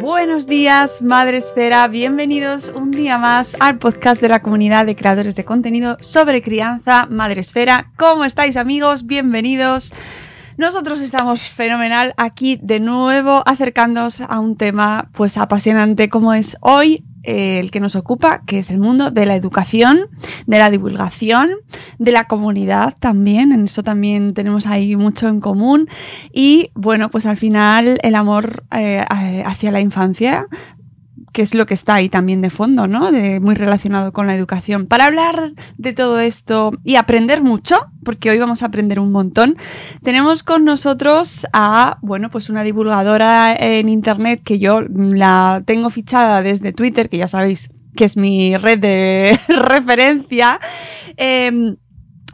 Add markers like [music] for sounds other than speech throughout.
Buenos días, Madre Esfera. Bienvenidos un día más al podcast de la comunidad de creadores de contenido sobre crianza Madre Esfera. ¿Cómo estáis, amigos? Bienvenidos. Nosotros estamos fenomenal aquí de nuevo acercándonos a un tema pues apasionante como es hoy eh, el que nos ocupa, que es el mundo de la educación, de la divulgación, de la comunidad también, en eso también tenemos ahí mucho en común. Y bueno, pues al final el amor eh, hacia la infancia que es lo que está ahí también de fondo, ¿no? De, muy relacionado con la educación. Para hablar de todo esto y aprender mucho, porque hoy vamos a aprender un montón, tenemos con nosotros a, bueno, pues una divulgadora en internet que yo la tengo fichada desde Twitter, que ya sabéis que es mi red de [laughs] referencia, eh,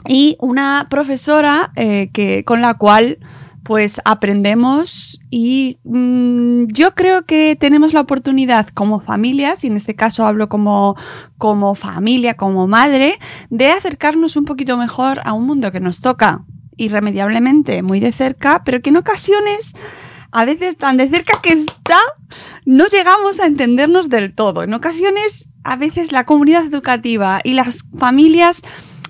y una profesora eh, que, con la cual pues aprendemos y mmm, yo creo que tenemos la oportunidad como familias, y en este caso hablo como, como familia, como madre, de acercarnos un poquito mejor a un mundo que nos toca irremediablemente muy de cerca, pero que en ocasiones a veces tan de cerca que está, no llegamos a entendernos del todo. En ocasiones, a veces la comunidad educativa y las familias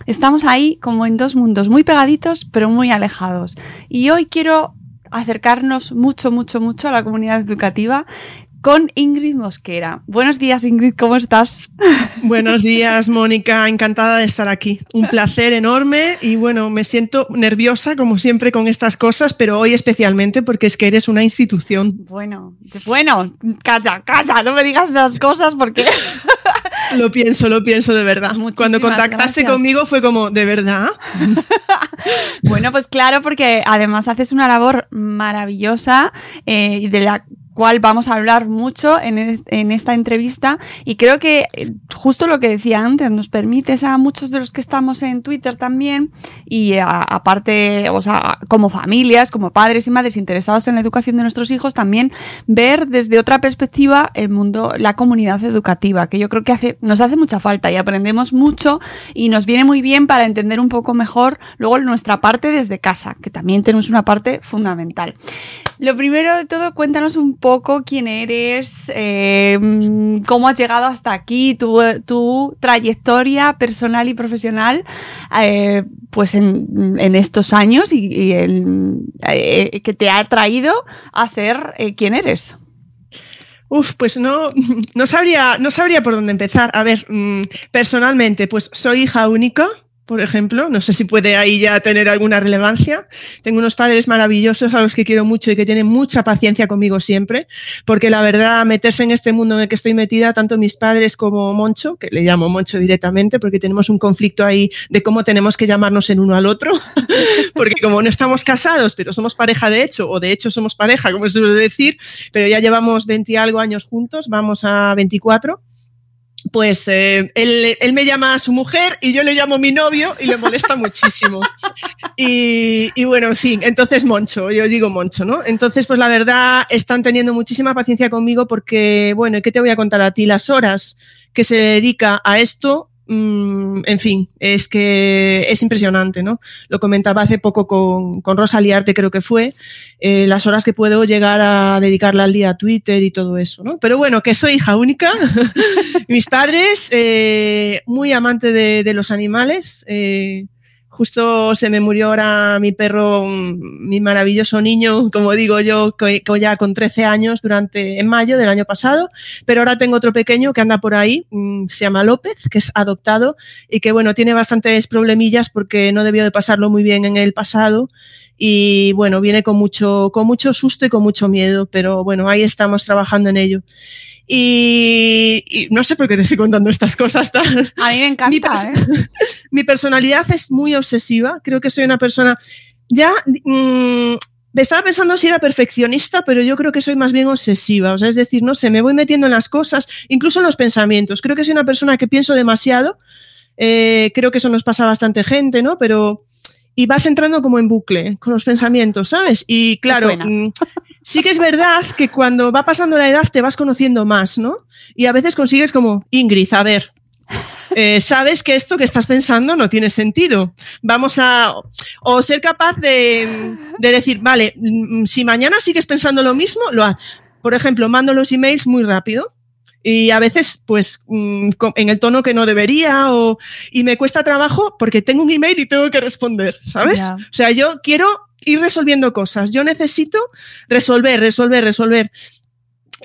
estamos ahí como en dos mundos muy pegaditos pero muy alejados. Y hoy quiero acercarnos mucho, mucho, mucho a la comunidad educativa con Ingrid Mosquera. Buenos días, Ingrid, ¿cómo estás? [laughs] Buenos días, Mónica, encantada de estar aquí. Un placer enorme y bueno, me siento nerviosa como siempre con estas cosas, pero hoy especialmente porque es que eres una institución. Bueno, bueno, calla, calla, no me digas esas cosas porque... [laughs] Lo pienso, lo pienso de verdad. Muchísimas Cuando contactaste gracias. conmigo fue como, ¿de verdad? [laughs] bueno, pues claro, porque además haces una labor maravillosa eh, y de la cual vamos a hablar mucho en, en esta entrevista y creo que eh, justo lo que decía antes nos permite a muchos de los que estamos en Twitter también y aparte, o sea, como familias, como padres y madres interesados en la educación de nuestros hijos, también ver desde otra perspectiva el mundo, la comunidad educativa, que yo creo que hace, nos hace mucha falta y aprendemos mucho y nos viene muy bien para entender un poco mejor luego nuestra parte desde casa, que también tenemos una parte fundamental. Lo primero de todo, cuéntanos un poco quién eres, mm, cómo has llegado hasta aquí, tu, tu trayectoria personal y profesional, eh, pues en, en estos años y, y eh, que te ha traído a ser eh, quien eres. Uf, pues no, no, sabría, no sabría por dónde empezar. A ver, mm, personalmente, pues soy hija única, por ejemplo. No sé si puede ahí ya tener alguna relevancia. Tengo unos padres maravillosos a los que quiero mucho y que tienen mucha paciencia conmigo siempre, porque la verdad, meterse en este mundo en el que estoy metida, tanto mis padres como Moncho, que le llamo Moncho directamente, porque tenemos un conflicto ahí de cómo tenemos que llamarnos el uno al otro, [laughs] porque como no estamos casados, pero somos pareja de hecho, o de hecho somos pareja, como se suele decir, pero ya llevamos 20 y algo años juntos, vamos a 24 pues eh, él, me llama a su mujer y yo le llamo mi novio y le molesta muchísimo. Y, y, bueno, en fin, entonces Moncho, yo digo Moncho, ¿no? Entonces, pues la verdad, están teniendo muchísima paciencia conmigo porque, bueno, ¿qué te voy a contar a ti? Las horas que se dedica a esto mm, en fin, es que es impresionante, ¿no? Lo comentaba hace poco con, con Rosa Liarte, creo que fue, eh, las horas que puedo llegar a dedicarle al día a Twitter y todo eso, ¿no? Pero bueno, que soy hija única, [laughs] mis padres, eh, muy amante de, de los animales, eh, Justo se me murió ahora mi perro, mi maravilloso niño, como digo yo, que, ya con 13 años durante en mayo del año pasado, pero ahora tengo otro pequeño que anda por ahí, mm, se llama López, que es adoptado y que bueno, tiene bastantes problemillas porque no debió de pasarlo muy bien en el pasado y bueno, viene con mucho con mucho susto y con mucho miedo, pero bueno, ahí estamos trabajando en ello. Y, no sé por qué te estoy contando estas cosas. A mí me encanta. Mi, ¿eh? [laughs] mi, personalidad es muy obsesiva. Creo que soy una persona. Ya. Mmm, estaba pensando si era perfeccionista, pero yo creo que soy más bien obsesiva. O sea, es decir, no sé, me voy metiendo en las cosas, incluso en los pensamientos. Creo que soy una persona que pienso demasiado. Eh, creo que eso nos pasa a bastante gente, ¿no? Pero. Y vas entrando como en bucle con los pensamientos, ¿sabes? Y claro, sí que es verdad que cuando va pasando la edad te vas conociendo más, ¿no? Y a veces consigues como, Ingrid, a ver, eh, sabes que esto que estás pensando no tiene sentido. Vamos a. O ser capaz de, decir, vale, mm, si mañana sigues pensando lo mismo, lo ha. Por ejemplo, mando los emails muy rápido y a veces, pues, mm, en el tono que no debería o, y me cuesta trabajo porque tengo un email y tengo que responder, ¿sabes? O sea, yo quiero ir resolviendo cosas. Yo necesito resolver, resolver, resolver.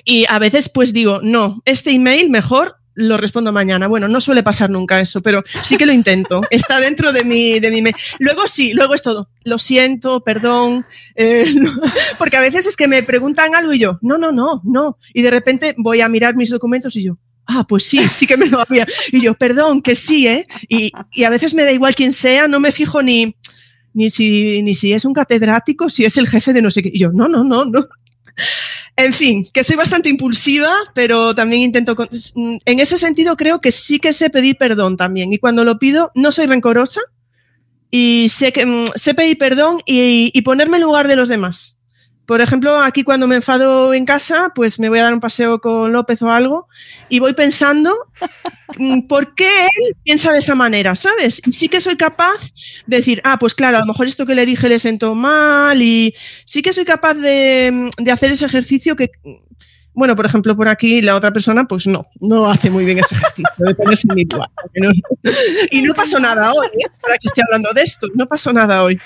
Y a veces pues digo, no, este email mejor lo respondo mañana. Bueno, no suele pasar nunca eso, pero sí que lo intento. Está dentro de mi, de mi. Luego sí, luego es todo. Lo siento, perdón. Eh, [laughs] porque a veces es que me preguntan algo y yo, no, no, no, no. Y de repente voy a mirar mis documentos y yo, ah, pues sí, sí que me lo había. Y yo, perdón, que sí, ¿eh? Y, y a veces me da igual quién sea, no me fijo ni, ni si, ni si es un catedrático, si es el jefe de no sé qué. Y yo, no, no, no, no. En fin, que soy bastante impulsiva, pero también intento... En ese sentido creo que sí que sé pedir perdón también. Y cuando lo pido, no soy rencorosa y sé, que, mm, sé pedir perdón y, y ponerme en lugar de los demás. Por ejemplo, aquí cuando me enfado en casa, pues me voy a dar un paseo con López o algo y voy pensando mm, por qué él piensa de esa manera, ¿sabes? Y sí que soy capaz de decir, ah, pues claro, a lo mejor esto que le dije le sentó mal y sí que soy capaz de, de hacer ese ejercicio que, bueno, por ejemplo, por aquí la otra persona, pues no, no hace muy bien ese ejercicio. Y no pasó nada hoy, ¿eh? para que esté hablando de esto, no pasó nada hoy.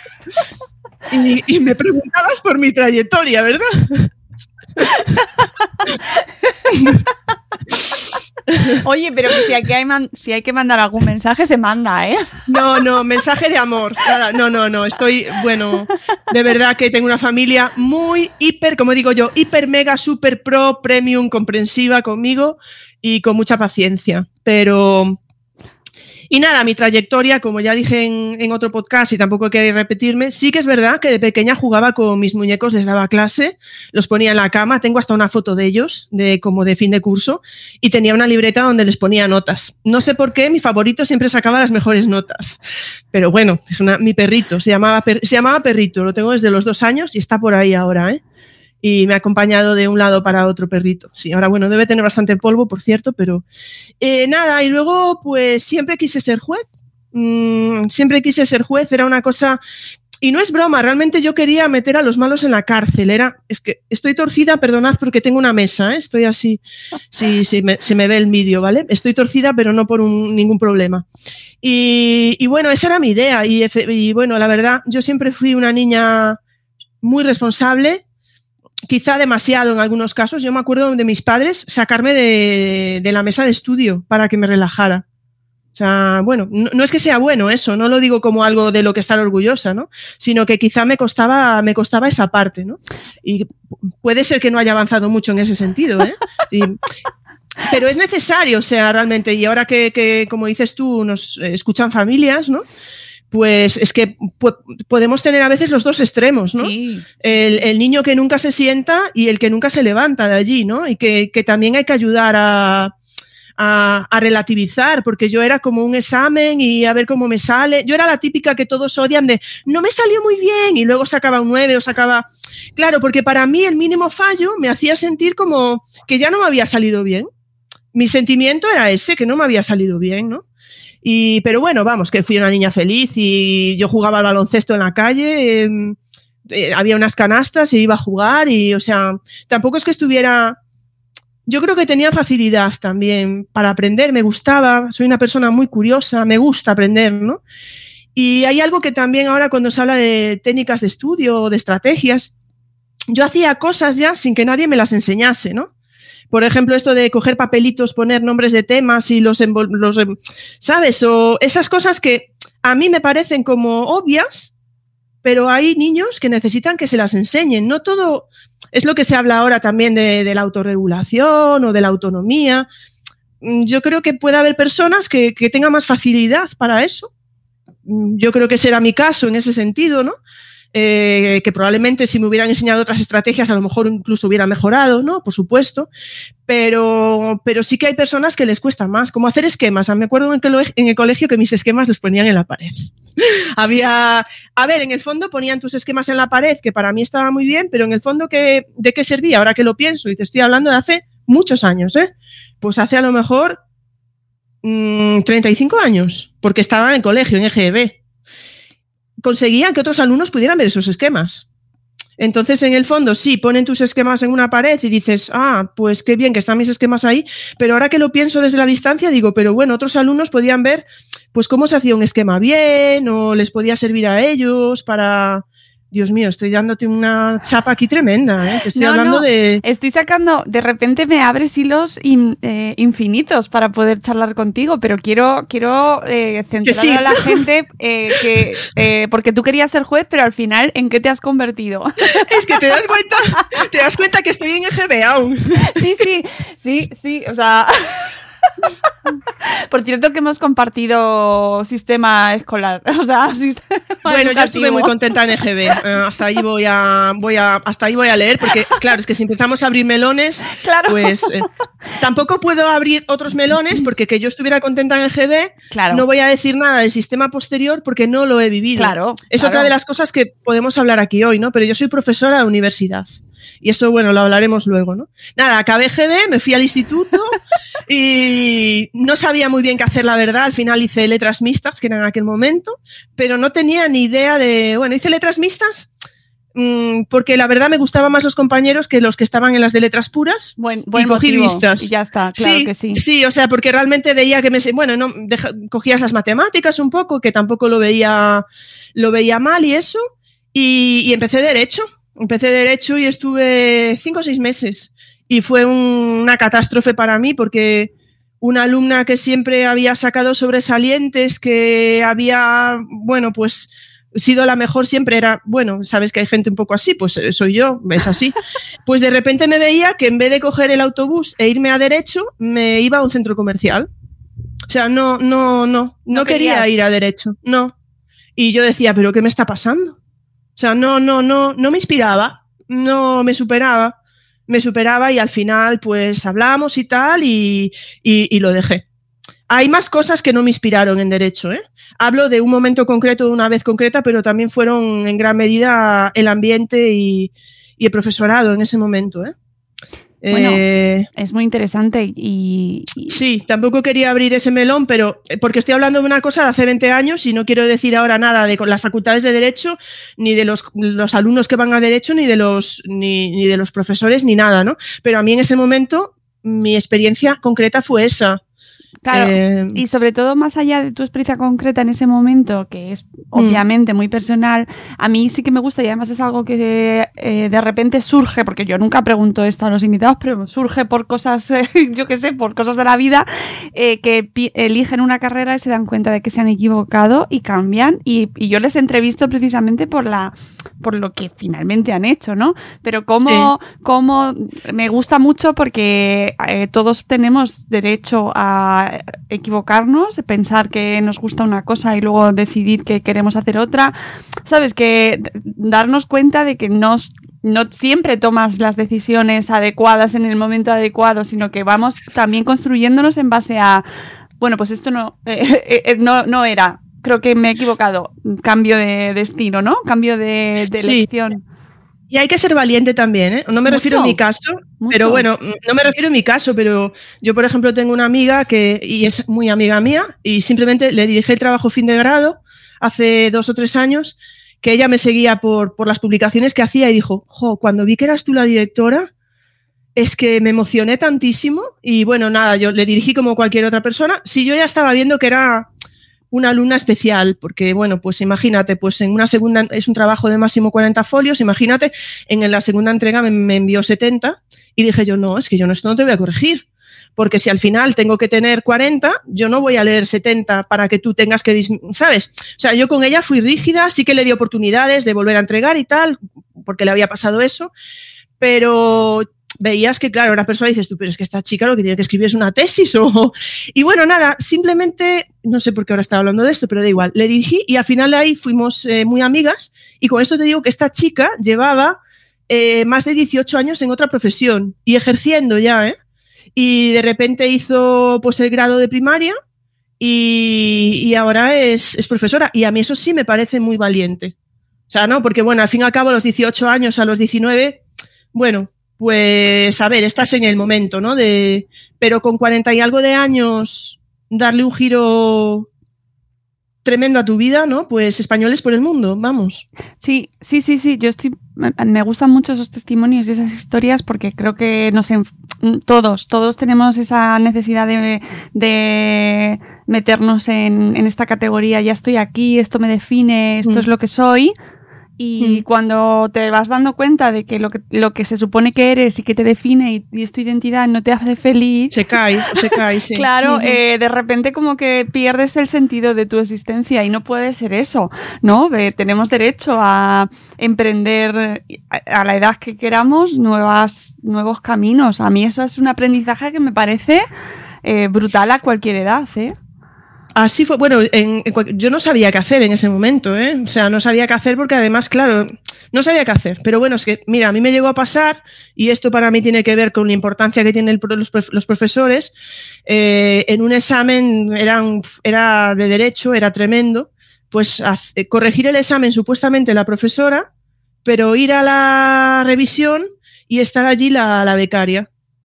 Y, me preguntabas por mi trayectoria, ¿verdad? Oye, pero si, hay hay que mandar algún mensaje, se manda, ¿eh? No, no, mensaje de amor. no, no, no. Estoy, bueno, de verdad que tengo una familia muy hiper, como digo yo, hiper, mega, super pro, premium, comprensiva conmigo y con mucha paciencia. Pero, y nada, mi trayectoria, como ya dije en, otro podcast y tampoco quiero repetirme, sí que es verdad que de pequeña jugaba con mis muñecos, les daba clase, los ponía en la cama, tengo hasta una foto de ellos, de como de fin de curso, y tenía una libreta donde les ponía notas. No sé por qué, mi favorito siempre sacaba las mejores notas. Pero bueno, es una, mi perrito, se llamaba, se llamaba Perrito, lo tengo desde los dos años y está por ahí ahora, ¿eh? Y me ha acompañado de un lado para otro perrito. Sí, ahora bueno, debe tener bastante polvo, por cierto, pero eh, nada, y luego pues siempre quise ser juez. Mm, siempre quise ser juez, era una cosa... Y no es broma, realmente yo quería meter a los malos en la cárcel. Era, es que estoy torcida, perdonad porque tengo una mesa, ¿eh? estoy así, si me, se me ve el vídeo, ¿vale? Estoy torcida, pero no por ningún problema. Y, bueno, esa era mi idea. Y bueno, la verdad, yo siempre fui una niña muy responsable, quizá demasiado en algunos casos. Yo me acuerdo de mis padres sacarme de, la mesa de estudio para que me relajara. O sea, bueno, no, es que sea bueno eso, no lo digo como algo de lo que estar orgullosa, ¿no? Sino que quizá me costaba, me costaba esa parte, ¿no? Y puede ser que no haya avanzado mucho en ese sentido, ¿eh? pero es necesario, o sea, realmente, y ahora que, que, como dices tú, nos escuchan familias, ¿no? Pues es que podemos tener a veces los dos extremos, ¿no? El, niño que nunca se sienta y el que nunca se levanta de allí, ¿no? Y que, también hay que ayudar a, a, relativizar, porque yo era como un examen y a ver cómo me sale. Yo era la típica que todos odian de no me salió muy bien y luego sacaba un 9 o sacaba. Claro, porque para mí el mínimo fallo me hacía sentir como que ya no me había salido bien. Mi sentimiento era ese, que no me había salido bien, ¿no? Y, pero bueno, vamos, que fui una niña feliz y yo jugaba al baloncesto en la calle, em, eh, había unas canastas y iba a jugar y, o sea, tampoco es que estuviera... Yo creo que tenía facilidad también para aprender, me gustaba, soy una persona muy curiosa, me gusta aprender, ¿no? Y hay algo que también ahora cuando se habla de técnicas de estudio o de estrategias, yo hacía cosas ya sin que nadie me las enseñase, ¿no? Por ejemplo, esto de coger papelitos, poner nombres de temas y los, los ¿sabes? O esas cosas que a mí me parecen como obvias, pero hay niños que necesitan que se las enseñen. No todo es lo que se habla ahora también de, la autorregulación o de la autonomía. Yo creo que puede haber personas que, que tengan más facilidad para eso. Yo creo que será mi caso en ese sentido, ¿no? Eh, que probablemente si me hubieran enseñado otras estrategias a lo mejor incluso hubiera mejorado, ¿no? Por supuesto, pero, pero sí que hay personas que les cuesta más, como hacer esquemas. Me acuerdo en, en el colegio que mis esquemas los ponían en la pared. [laughs] Había, a ver, en el fondo ponían tus esquemas en la pared, que para mí estaba muy bien, pero en el fondo, ¿qué, ¿de qué servía? Ahora que lo pienso, y te estoy hablando de hace muchos años, ¿eh? Pues hace a lo mejor 35 mm, años, porque estaba en el colegio, en EGB conseguían que otros alumnos pudieran ver esos esquemas. Entonces, en el fondo, sí, ponen tus esquemas en una pared y dices, ah, pues qué bien que están mis esquemas ahí, pero ahora que lo pienso desde la distancia, digo, pero bueno, otros alumnos podían ver, pues cómo se hacía un esquema bien o les podía servir a ellos para, Dios mío, estoy dándote una chapa aquí tremenda, ¿eh? Te estoy hablando de. Estoy sacando, de repente me abres hilos eh, infinitos para poder charlar contigo, pero quiero, quiero eh, centrar a la [laughs] gente que, porque tú querías ser juez, pero al final, ¿en qué te has convertido? [laughs] Es que te das cuenta, te das cuenta que estoy en EGB aún. Sí, sí, sí, sí, o sea. [laughs] [laughs] Por cierto que hemos compartido sistema escolar, [laughs] o sea, Bueno, yo estuve muy contenta en EGB. [laughs] Eh, hasta ahí voy a, voy a, hasta ahí voy a leer, porque claro, es que si empezamos a abrir melones, pues eh, tampoco puedo abrir otros melones, porque que yo estuviera contenta en EGB, claro. no voy a decir nada del sistema posterior porque no lo he vivido. Claro, es otra de las cosas que podemos hablar aquí hoy, ¿no? Pero yo soy profesora de universidad. Y eso, bueno, lo hablaremos luego, ¿no? Nada, acabé GB, me fui al instituto y no sabía muy bien qué hacer, la verdad. Al final hice letras mixtas, que era en aquel momento, pero no tenía ni idea de. Bueno, hice letras mixtas mm, porque la verdad me gustaban más los compañeros que los que estaban en las de letras puras. Buen, y cogí vistas. Y ya está, claro que sí. Sí, o sea, porque realmente veía que me. Bueno, no, cogías las matemáticas un poco, que tampoco lo veía, lo veía mal y eso. Y, y empecé derecho empecé derecho y estuve cinco o seis meses y fue una catástrofe para mí porque una alumna que siempre había sacado sobresalientes, que había, bueno, pues sido la mejor siempre era, bueno, sabes que hay gente un poco así, pues eh, soy yo, es así. [laughs] Pues de repente me veía que en vez de coger el autobús e irme a derecho, me iba a un centro comercial. O sea, no, no, no, no, quería ir a derecho, no. Y yo decía, pero ¿qué me está pasando? O sea, no, no, no, no me inspiraba, no me superaba, me superaba y al final pues hablamos y tal y, lo dejé. Hay más cosas que no me inspiraron en derecho. ¿eh? Hablo de un momento concreto, de una vez concreta, pero también fueron en gran medida el ambiente y, y el profesorado en ese momento. ¿eh? Bueno, eh, es muy interesante y, Sí, tampoco quería abrir ese melón, pero eh, porque estoy hablando de una cosa de hace 20 años y no quiero decir ahora nada de las facultades de Derecho, ni de los, los alumnos que van a Derecho, ni de, los, ni, ni de los profesores, ni nada, ¿no? Pero a mí en ese momento mi experiencia concreta fue esa. Claro, eh, y sobre todo más allá de tu experiencia concreta en ese momento, que es mm. obviamente muy personal, a mí sí que me gusta y además es algo que eh, de repente surge, porque yo nunca pregunto esto a los invitados, pero surge por cosas, [laughs] yo qué sé, por cosas de la vida, eh, que eligen una carrera y se dan cuenta de que se han equivocado y cambian. Y, yo les entrevisto precisamente por, la, por lo que finalmente han hecho, ¿no? Pero como, como me gusta mucho porque todos tenemos derecho a equivocarnos, pensar que nos gusta una cosa y luego decidir que queremos hacer otra. Sabes, que darnos cuenta de que no siempre tomas las decisiones adecuadas en el momento adecuado, sino que vamos también construyéndonos en base a, bueno, pues esto no, [laughs] eh, eh, no, no era, creo que me he equivocado, cambio de destino, ¿no? Cambio de, elección. Y hay que ser valiente también, ¿eh? No me refiero en mi caso, Pero bueno, no me refiero a mi caso, pero yo, por ejemplo, tengo una amiga que, y es muy amiga mía, y simplemente le dirigí el trabajo fin de grado hace dos o tres años, que ella me seguía por, por las publicaciones que hacía y dijo, jo, cuando vi que eras tú la directora, es que me emocioné tantísimo y bueno, nada, yo le dirigí como cualquier otra persona. Si yo ya estaba viendo que era una alumna especial, porque bueno, pues imagínate, pues en una segunda, es un trabajo de máximo 40 folios, imagínate, en la segunda entrega me, envió 70 y dije yo, no, es que yo no, esto no te voy a corregir, porque si al final tengo que tener 40, yo no voy a leer 70 para que tú tengas que, ¿sabes? O sea, yo con ella fui rígida, sí que le di oportunidades de volver a entregar y tal, porque le había pasado eso, pero veías que, claro, una persona dices tú, pero es que esta chica lo que tiene que escribir es una tesis [laughs] o... Y bueno, nada, simplemente, no sé por qué ahora estaba hablando de esto, pero da igual, le dirigí y al final ahí fuimos eh, muy amigas y con esto te digo que esta chica llevaba eh, más de 18 años en otra profesión y ejerciendo ya, ¿eh? Y de repente hizo pues el grado de primaria y, y ahora es, es profesora y a mí eso sí me parece muy valiente. O sea, ¿no? Porque bueno, al fin y al cabo a los 18 años, a los 19, bueno, pues a ver, estás en el momento, ¿no? De, pero con 40 y algo de años, darle un giro tremendo a tu vida, ¿no? Pues españoles por el mundo, vamos. Sí, sí, sí, sí. Yo estoy, me gustan mucho esos testimonios y esas historias porque creo que nos todos, todos tenemos esa necesidad de, meternos en, en, esta categoría. Ya estoy aquí, esto me define, esto es mm. lo que soy y cuando te vas dando cuenta de que lo, que lo que se supone que eres y que te define y, es tu identidad no te hace feliz. Se cae, se cae, sí. [laughs] claro, eh, de repente como que pierdes el sentido de tu existencia y no puede ser eso, ¿no? tenemos derecho a emprender a, la edad que queramos nuevas, nuevos caminos. A mí eso es un aprendizaje que me parece eh, brutal a cualquier edad, ¿eh? Así fue, bueno, yo no sabía qué hacer en ese momento, ¿eh? O sea, no sabía qué hacer porque además, claro, no sabía qué hacer. Pero bueno, es que, mira, a mí me llegó a pasar, y esto para mí tiene que ver con la importancia que tienen los, profesores, eh, en un examen era de derecho, era tremendo, pues eh, corregir el examen supuestamente la profesora, pero ir a la revisión y estar allí la, la becaria.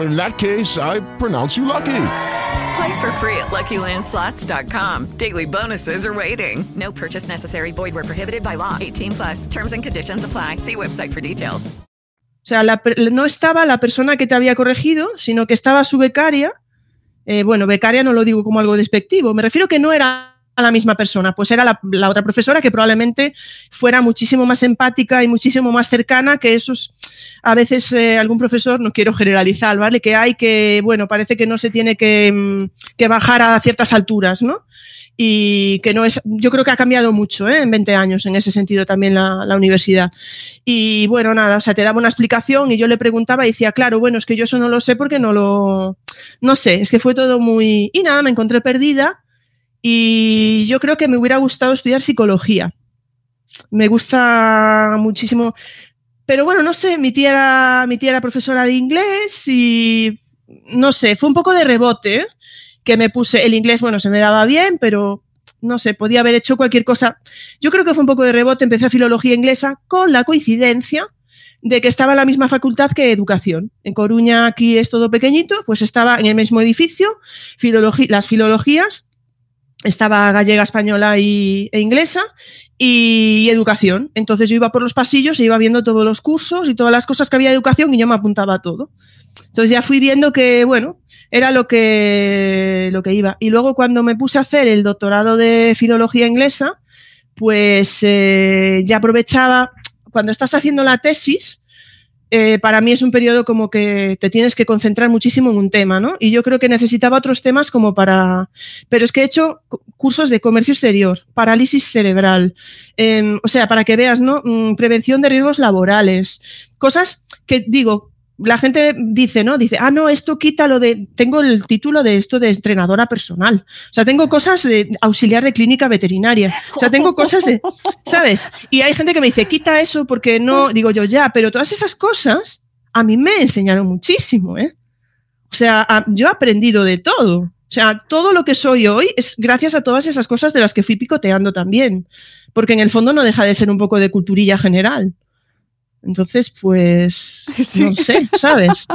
In that case, I pronounce you lucky. Play for free at LuckyLandSlots.com. Daily bonuses are waiting. No purchase necessary. Void where prohibited by law. 18 plus. Terms and conditions apply. See website for details. O sea, la, no estaba la persona que te había corregido, sino que estaba su becaria. Eh, bueno, becaria no lo digo como algo despectivo. Me refiero que no era la misma persona, pues era la, otra profesora que probablemente fuera muchísimo más empática y muchísimo más cercana que esos, a veces eh, algún profesor, no quiero generalizar, ¿vale? Que hay que, bueno, parece que no se tiene que, mm, que bajar a ciertas alturas, ¿no? y que no es, yo creo que ha cambiado mucho ¿eh? en 20 años en ese sentido también la, la, universidad. Y bueno, nada, o sea, te daba una explicación y yo le preguntaba y decía, claro, bueno, es que yo eso no lo sé porque no lo, no sé, es que fue todo muy, y nada, me encontré perdida y yo creo que me hubiera gustado estudiar psicología. Me gusta muchísimo. Pero bueno, no sé, mi tía era, mi tía era profesora de inglés y no sé, fue un poco de rebote que me puse. El inglés, bueno, se me daba bien, pero no sé, podía haber hecho cualquier cosa. Yo creo que fue un poco de rebote. Empecé a filología inglesa con la coincidencia de que estaba en la misma facultad que educación. En Coruña, aquí es todo pequeñito, pues estaba en el mismo edificio, las filologías estaba gallega, española y, e inglesa y educación. Entonces yo iba por los pasillos e iba viendo todos los cursos y todas las cosas que había de educación y yo me apuntaba a todo. Entonces ya fui viendo que, bueno, era lo que, lo que iba. Y luego cuando me puse a hacer el doctorado de filología inglesa, pues eh, ya aprovechaba, cuando estás haciendo la tesis, eh, para mí es un periodo como que te tienes que concentrar muchísimo en un tema, ¿no? Y yo creo que necesitaba otros temas como para... Pero es que he hecho cursos de comercio exterior, parálisis cerebral, em, o sea, para que veas, ¿no? Mm, prevención de riesgos laborales, cosas que digo, la gente dice, ¿no? Dice, ah, no, esto quita lo de. Tengo el título de esto de entrenadora personal. O sea, tengo cosas de auxiliar de clínica veterinaria. O sea, tengo cosas de. ¿Sabes? Y hay gente que me dice, quita eso porque no. Digo yo, ya, pero todas esas cosas a mí me enseñaron muchísimo, ¿eh? O sea, yo he aprendido de todo. O sea, todo lo que soy hoy es gracias a todas esas cosas de las que fui picoteando también. Porque en el fondo no deja de ser un poco de culturilla general. Entonces, pues, [laughs] no sé, ¿sabes?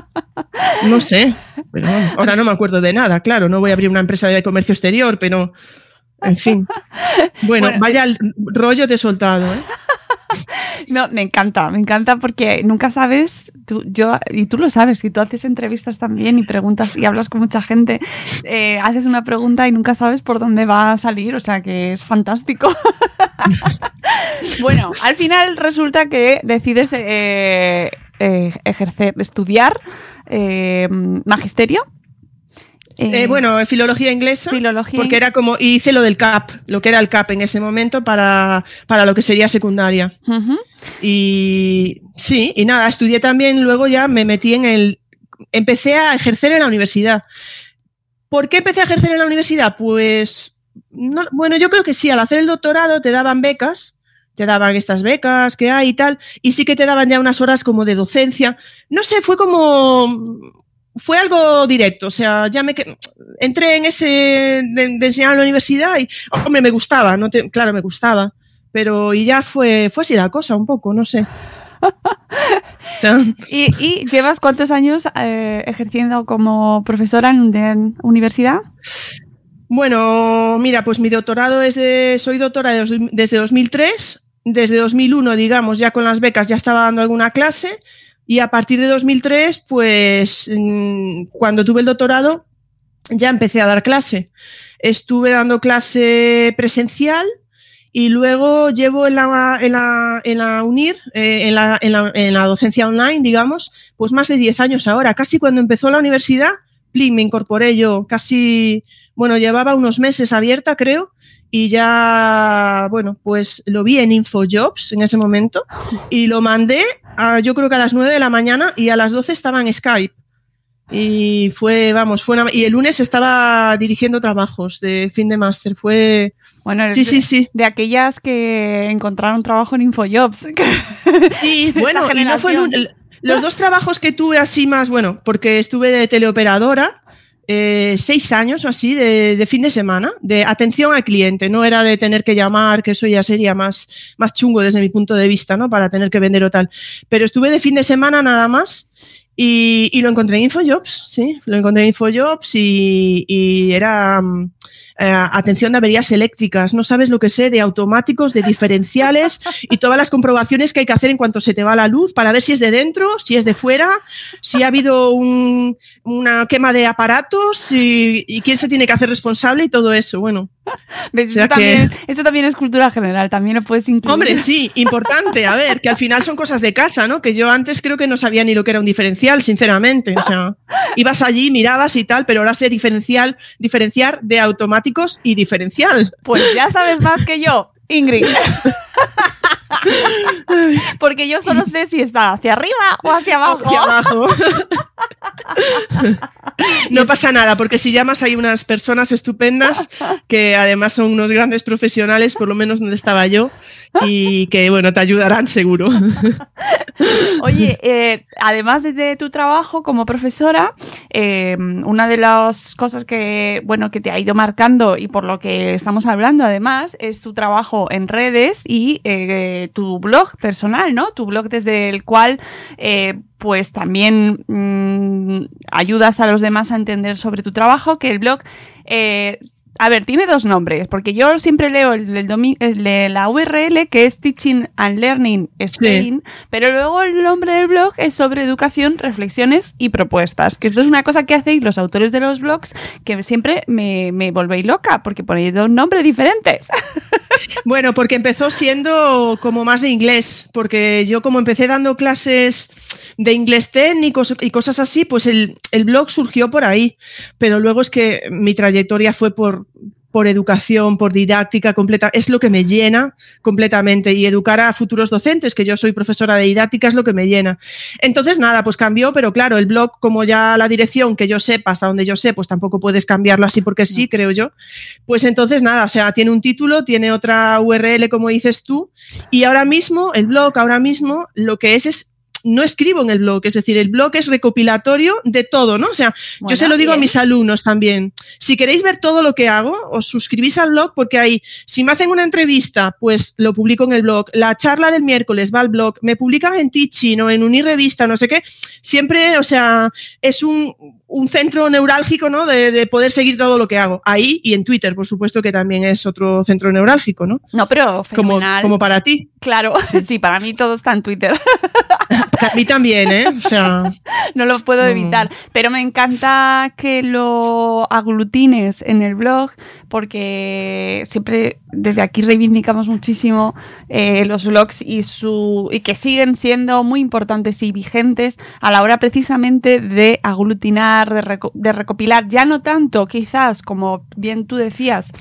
No sé. Pero ahora no me acuerdo de nada, claro. No voy a abrir una empresa de comercio exterior, pero, en fin. [laughs] Bueno, vaya el rollo de soltado, ¿eh? No, me encanta, me encanta porque nunca sabes, tú, yo, y tú lo sabes, si tú haces entrevistas también y preguntas y hablas con mucha gente, eh, haces una pregunta y nunca sabes por dónde va a salir, o sea que es fantástico. [laughs] bueno, al final resulta que decides eh, eh, ejercer, estudiar magisterio eh, bueno, filología inglesa. Filología. Porque era como, hice lo del CAP, lo que era el CAP en ese momento para, para lo que sería secundaria. Y sí, y nada, estudié también, luego ya me metí en el. Empecé a ejercer en la universidad. ¿Por qué empecé a ejercer en la universidad? Pues, bueno, yo creo que sí, al hacer el doctorado te daban becas te daban estas becas que hay y tal, y sí que te daban ya unas horas como de docencia. No sé, fue como fue algo directo, o sea, ya me entré en ese de, enseñar en la universidad y, hombre, me gustaba, no claro, me gustaba, pero y ya fue, fue así la cosa un poco, no sé. [laughs] ¿Y, llevas cuántos años eh, ejerciendo como profesora en, universidad? Bueno, mira, pues mi doctorado es de, soy doctora desde 2003, desde 2001, digamos, ya con las becas ya estaba dando alguna clase y a partir de 2003, pues mm, cuando tuve el doctorado, ya empecé a dar clase. Estuve dando clase presencial y luego llevo en la, en la, la UNIR, eh, en, la, en, la, en, la, docencia online, digamos, pues más de 10 años ahora. Casi cuando empezó la universidad, plin, me incorporé yo. Casi, bueno, llevaba unos meses abierta, creo, y ya, bueno, pues lo vi en InfoJobs en ese momento y lo mandé yo creo que a las 9 de la mañana y a las 12 estaba en Skype. Y fue, vamos, fue y el lunes estaba dirigiendo trabajos de fin de máster. Fue. Bueno, sí, sí, sí. De aquellas que encontraron trabajo en InfoJobs. [laughs] Sí, bueno, y no fue los dos trabajos que tuve así más, bueno, porque estuve de teleoperadora eh, seis años o así de, fin de semana, de atención al cliente, no era de tener que llamar, que eso ya sería más, más chungo desde mi punto de vista, ¿no? Para tener que vender o tal. Pero estuve de fin de semana nada más y, lo encontré en InfoJobs, sí, lo encontré en InfoJobs y, y era... Mm, eh, atención de averías eléctricas, no sabes lo que sé de automáticos, de diferenciales y todas las comprobaciones que hay que hacer en cuanto se te va la luz para ver si es de dentro, si es de fuera, si ha habido una quema de aparatos y, quién se tiene que hacer responsable y todo eso. Bueno. Eso, también, eso, también, es cultura general, también lo puedes incluir. Hombre, sí, importante. A ver, que al final son cosas de casa, ¿no? Que yo antes creo que no sabía ni lo que era un diferencial, sinceramente. O sea, ibas allí, mirabas y tal, pero ahora sé diferencial, diferenciar de y diferencial. Pues ya sabes más que yo, Ingrid. [laughs] Porque yo solo sé si está hacia arriba o hacia abajo. Hacia abajo. [laughs] no pasa nada, porque si llamas hay unas personas estupendas que además son unos grandes profesionales, por lo menos donde estaba yo, y que bueno, te ayudarán seguro. [laughs] Oye, eh, además de, tu trabajo como profesora, eh, una de las cosas que bueno que te ha ido marcando y por lo que estamos hablando además es tu trabajo en redes y eh, tu blog personal, ¿no? Tu blog desde el cual pues también mm, ayudas a los demás a entender sobre tu trabajo, que el blog a ver, tiene dos nombres, porque yo siempre leo el, de la URL que es Teaching and Learning Spain, pero luego el nombre del blog es sobre educación, reflexiones y propuestas, que esto es una cosa que hacéis los autores de los blogs que siempre me, me volvéis loca, porque ponéis dos nombres diferentes. [laughs] Bueno, porque empezó siendo como más de inglés, porque yo como empecé dando clases de inglés técnico y cosas así, pues el, el blog surgió por ahí, pero luego es que mi trayectoria fue por, por educación, por didáctica completa, es lo que me llena completamente y educar a futuros docentes, que yo soy profesora de didáctica, es lo que me llena. Entonces, nada, pues cambió, pero claro, el blog, como ya la dirección que yo sepa, hasta donde yo sé, pues tampoco puedes cambiarlo así porque sí, creo yo. Pues entonces, nada, o sea, tiene un título, tiene otra URL, como dices tú, y ahora mismo, el blog, ahora mismo, lo que es es no escribo en el blog, es decir, el blog es recopilatorio de todo, ¿no? O sea, yo se lo digo a mis alumnos también. Si queréis ver todo lo que hago, os suscribís al blog porque ahí, si me hacen una entrevista, pues lo publico en el blog. La charla del miércoles va al blog, me publican en Teaching o en Unirevista, no sé qué. Siempre, o sea, es un, un centro neurálgico, ¿no? De, poder seguir todo lo que hago. Ahí y en Twitter, por supuesto, que también es otro centro neurálgico, ¿no? No, pero fenomenal. Como, como para ti. Claro, [laughs] sí, para mí todo está en Twitter. [laughs] A mí también, ¿eh? O sea. [laughs] No lo puedo evitar. Pero me encanta que lo aglutines en el blog, porque siempre desde aquí reivindicamos muchísimo eh, los blogs y, su, y que siguen siendo muy importantes y vigentes a la hora precisamente de aglutinar, de, de recopilar, ya no tanto quizás como bien tú decías,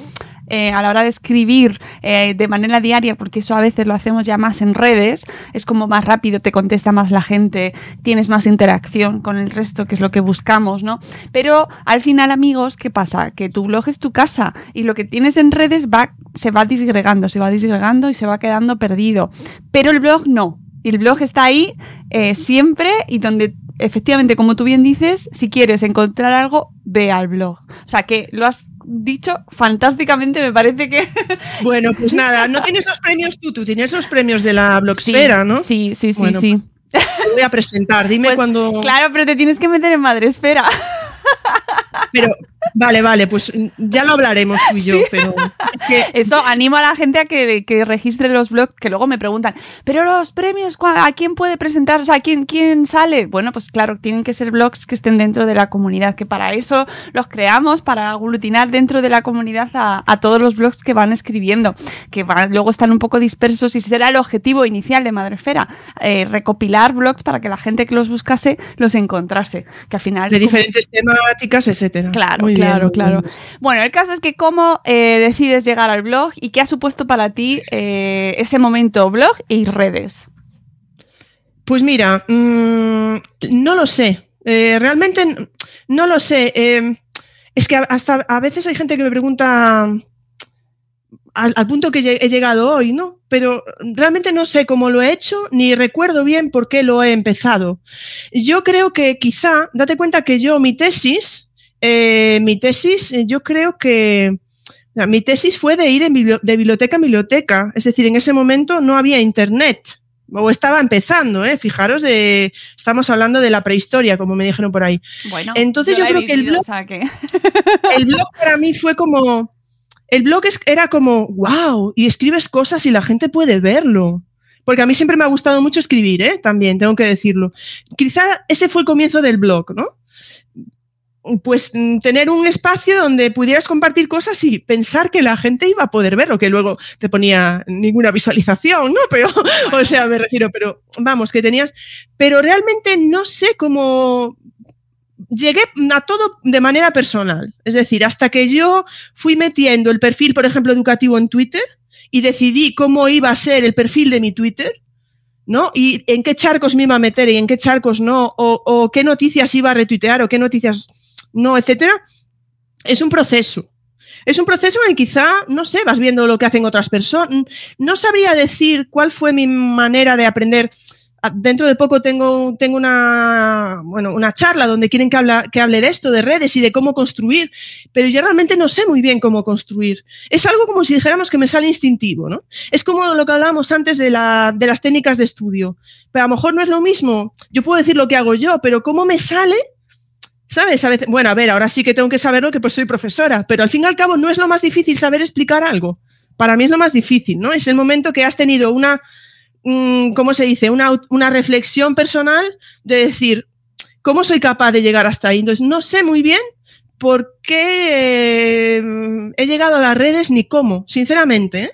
eh, a la hora de escribir eh, de manera diaria, porque eso a veces lo hacemos ya más en redes, es como más rápido, te contesta más la gente, tienes más interacción con el resto, que es lo que buscamos, ¿no? Pero al final, amigos, ¿qué pasa? Que tu blog es tu casa y lo que tienes en redes va, se va disgregando, se va disgregando y se va quedando perdido. Pero el blog no. El blog está ahí eh, siempre y donde efectivamente, como tú bien dices, si quieres encontrar algo, ve al blog. O sea que lo has dicho fantásticamente, me parece que. [laughs] Bueno, pues nada, no tienes los premios tú, tú tienes los premios de la blogspera, ¿no? Sí, sí, sí, sí. Pues, te voy a presentar, dime [laughs] pues, cuando. Claro, pero te tienes que meter en Madresfera. Pero, vale, vale, pues ya lo hablaremos tú y yo, [laughs] pero Eso animo a la gente a que, que, registre los blogs, que luego me preguntan, pero los premios, ¿a quién puede presentar? O sea, ¿quién, ¿quién sale? Bueno, pues claro, tienen que ser blogs que estén dentro de la comunidad, que para eso los creamos, para aglutinar dentro de la comunidad a, todos los blogs que van escribiendo, que van, luego están un poco dispersos y será el objetivo inicial de Madrefera, eh, recopilar blogs para que la gente que los buscase los encontrase, que al final... De diferentes temáticas, etcétera. Claro, claro, claro. Bueno, el caso es que cómo eh, decides llegar al blog y qué ha supuesto para ti eh, ese momento blog y redes. Pues mira, mm, no lo sé. Eh, realmente no lo sé. es que hasta a veces hay gente que me pregunta al, punto que he llegado hoy, ¿no? Pero realmente no sé cómo lo he hecho ni recuerdo bien por qué lo he empezado. Yo creo que quizá, date cuenta que yo mi tesis eh, mi tesis, eh, yo creo que mi tesis fue de ir de biblioteca en biblioteca. Es decir, en ese momento no había internet. O estaba empezando, ¿eh? Fijaros, de, estamos hablando de la prehistoria, como me dijeron por ahí. Bueno, entonces yo, creo que el blog, [laughs] el blog para mí fue como, el blog era como, wow, y escribes cosas y la gente puede verlo. Porque a mí siempre me ha gustado mucho escribir, ¿eh? También, tengo que decirlo. Quizá ese fue el comienzo del blog, ¿no? Pues mm, tener un espacio donde pudieras compartir cosas y pensar que la gente iba a poder verlo, que luego te ponía ninguna visualización, ¿no? Pero, [laughs] o sea, me refiero, pero vamos, que tenías, pero realmente no sé cómo llegué a todo de manera personal, es decir, hasta que yo fui metiendo el perfil, por ejemplo, educativo en Twitter y decidí cómo iba a ser el perfil de mi Twitter, ¿no? Y en qué charcos me iba a meter y en qué charcos no, o, o qué noticias iba a retuitear o qué noticias no, etcétera, es un proceso. Es un proceso en el que quizá, no sé, vas viendo lo que hacen otras personas. No sabría decir cuál fue mi manera de aprender. Ah, dentro de poco tengo, tengo una, bueno, una charla donde quieren que, habla, que hable de esto, de redes y de cómo construir, pero yo realmente no sé muy bien cómo construir. Es algo como si dijéramos que me sale instintivo, ¿no? Es como lo que hablábamos antes de, la, de las técnicas de estudio. Pero a lo mejor no es lo mismo. Yo puedo decir lo que hago yo, pero cómo me sale ¿Sabes? A bueno, a ver, ahora sí que tengo que saberlo que pues soy profesora, pero al fin y al cabo no es lo más difícil saber explicar algo. Para mí es lo más difícil, ¿no? Es el momento que has tenido una, mm, ¿cómo se dice? Una, reflexión personal de decir, ¿cómo soy capaz de llegar hasta ahí? Entonces, no sé muy bien por qué eh, he llegado a las redes ni cómo, sinceramente. ¿eh?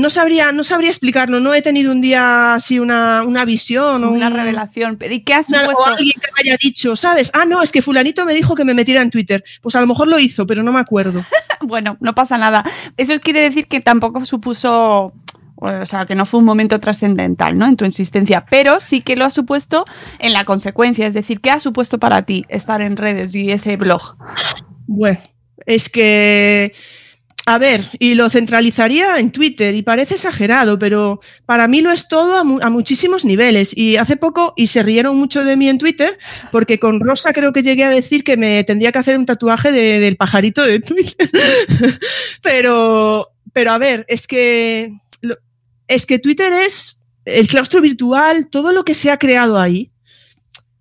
No sabría, no sabría explicarlo, no he tenido un día así una, una visión o Una un- revelación. Pero ¿y qué has una- supuesto? o alguien que me haya dicho, ¿sabes? Ah, no, es que fulanito me dijo que me metiera en Twitter. Pues a lo mejor lo hizo, pero no me acuerdo. [laughs] Bueno, no pasa nada. Eso quiere decir que tampoco supuso, o sea, que no fue un momento trascendental, ¿no? En tu existencia, pero sí que lo ha supuesto en la consecuencia. Es decir, ¿qué ha supuesto para ti estar en redes y ese blog? Bueno, es que, a ver, y lo centralizaría en Twitter y parece exagerado, pero para mí lo es todo a, mu- a muchísimos niveles. Y hace poco, y se rieron mucho de mí en Twitter, porque con Rosa creo que llegué a decir que me tendría que hacer un tatuaje de- del pajarito de Twitter. [laughs] pero, pero a ver, es que, es que Twitter es el claustro virtual, todo lo que se ha creado ahí.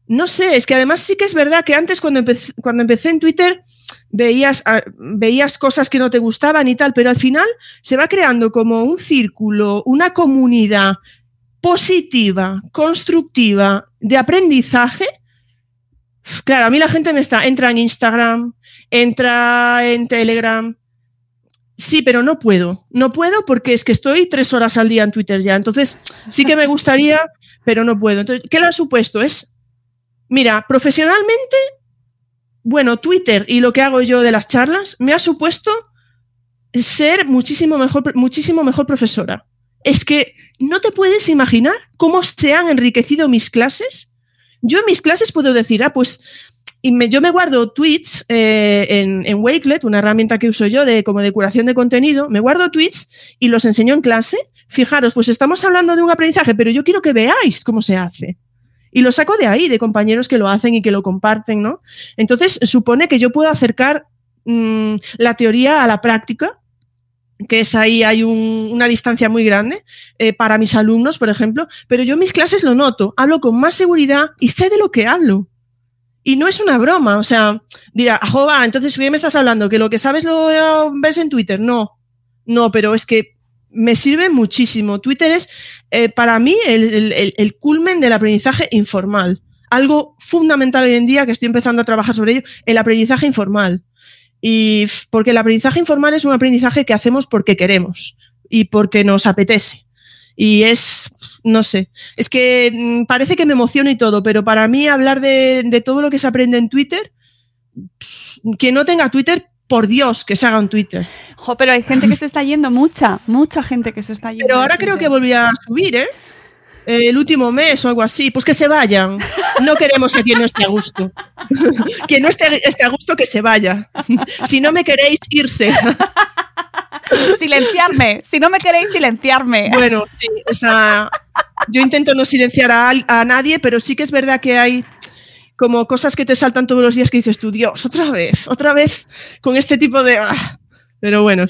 No sé, es que además sí que es verdad que antes cuando cuando empecé en Twitter veías, ah, veías cosas que no te gustaban y tal, pero al final se va creando como un círculo, una comunidad positiva, constructiva, de aprendizaje. Claro, a mí la gente me está, entra en Instagram, entra en Telegram. Sí, pero no puedo. No puedo porque es que estoy tres horas al día en Twitter ya. Entonces, sí que me gustaría, pero no puedo. Entonces, ¿qué lo ha supuesto? Es, mira, profesionalmente, bueno, Twitter y lo que hago yo de las charlas me ha supuesto ser muchísimo mejor, muchísimo mejor profesora. Es que no te puedes imaginar cómo se han enriquecido mis clases. Yo en mis clases puedo decir, ah, pues y yo me guardo tweets eh, en, en Wakelet, una herramienta que uso yo de como de curación de contenido, me guardo tweets y los enseño en clase. Fijaros, pues estamos hablando de un aprendizaje, pero yo quiero que veáis cómo se hace. Y lo saco de ahí, de compañeros que lo hacen y que lo comparten, ¿no? Entonces, supone que yo puedo acercar mm, la teoría a la práctica, que es ahí hay un- una distancia muy grande eh, para mis alumnos, por ejemplo, pero yo en mis clases lo noto, hablo con más seguridad y sé de lo que hablo. Y no es una broma, o sea, dirá, Jova, entonces, ¿qué me estás hablando? ¿Que lo que sabes lo ves en Twitter? No, no, pero es que me sirve muchísimo. Twitter es, eh, para mí, el, culmen del aprendizaje informal. Algo fundamental hoy en día que estoy empezando a trabajar sobre ello, el aprendizaje informal. Y porque el aprendizaje informal es un aprendizaje que hacemos porque queremos y porque nos apetece. Y es, no sé, es que mm, parece que me emociona y todo, pero para mí hablar de, de todo lo que se aprende en Twitter, quien no tenga Twitter, por Dios, que se haga un Twitter. Jo, pero hay gente que se está yendo, mucha, mucha gente que se está yendo. Pero ahora creo que volví a subir, ¿eh? El último mes o algo así. Pues que se vayan. No queremos a quien no esté a gusto. [laughs] quien no esté, esté a gusto, que se vaya. si no me queréis, irse. [laughs] Silenciarme, si no me queréis silenciarme. Bueno, sí, o sea, yo intento no silenciar a, a nadie, pero sí que es verdad que hay como cosas que te saltan todos los días que dices tú, Dios, otra vez, otra vez con este tipo de... ah". Pero bueno,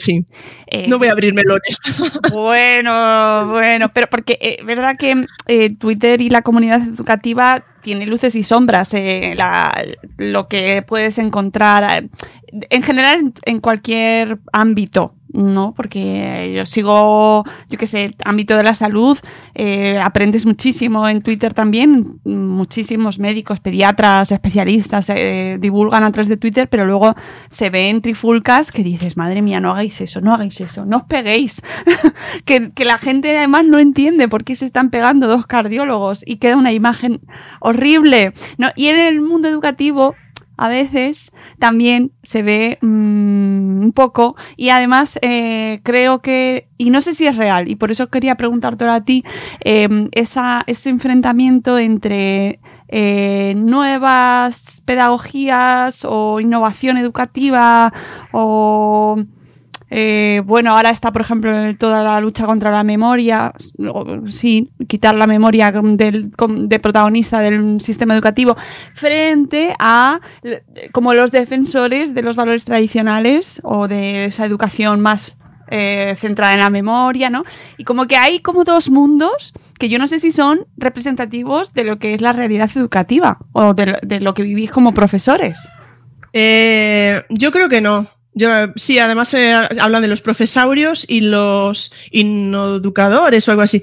Eh, no voy a abrir melones. [laughs] Bueno, bueno, pero porque es verdad que eh, Twitter y la comunidad educativa tiene luces y sombras. eh, la- lo que puedes encontrar eh, en general en, en cualquier ámbito, ¿no? Porque yo sigo, yo qué sé, ámbito de la salud, eh, aprendes muchísimo en Twitter también. Muchísimos médicos, pediatras, especialistas eh, divulgan a través de Twitter, pero luego se ven trifulcas que dices, madre mía, no hagáis eso, no hagáis eso, no os peguéis. [laughs] que, que la gente además no entiende por qué se están pegando dos cardiólogos y queda una imagen horrible. ¿no? Y en el mundo educativo a veces también se ve mm, un poco y además eh, creo que, y no sé si es real, y por eso quería preguntarte ahora a ti, eh, esa, ese enfrentamiento entre eh, nuevas pedagogías o innovación educativa o eh, bueno, ahora está, por ejemplo, toda la lucha contra la memoria, sí, quitar la memoria del, de protagonista del sistema educativo, frente a como los defensores de los valores tradicionales o de esa educación más eh, centrada en la memoria, ¿no? Y como que hay como dos mundos que yo no sé si son representativos de lo que es la realidad educativa o de, de lo que vivís como profesores. Eh, yo creo que no. Yo, sí, además eh, hablan de los profesaurios y los innoeducadores o algo así.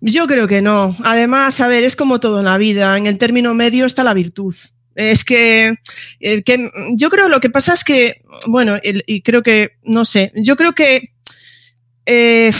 Yo creo que no. Además, a ver, es como todo en la vida. En el término medio está la virtud. Es que, eh, que yo creo lo que pasa es que, bueno, el- y creo que, no sé, yo creo que Eh,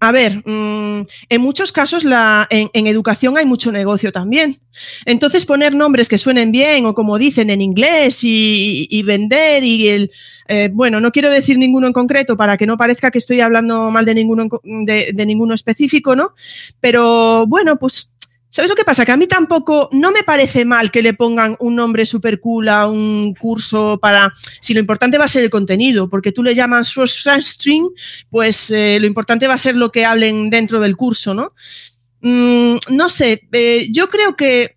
a ver, mm, en muchos casos la, en, en, educación hay mucho negocio también. Entonces poner nombres que suenen bien o como dicen en inglés y, y vender y el... Eh, bueno, no quiero decir ninguno en concreto para que no parezca que estoy hablando mal de ninguno, de, de ninguno específico, ¿no? Pero bueno, pues ¿Sabes lo que pasa? Que a mí tampoco, no me parece mal que le pongan un nombre super cool a un curso para, si lo importante va a ser el contenido, porque tú le llamas string, pues eh, lo importante va a ser lo que hablen dentro del curso, ¿no? Mm, no sé, eh, yo creo que...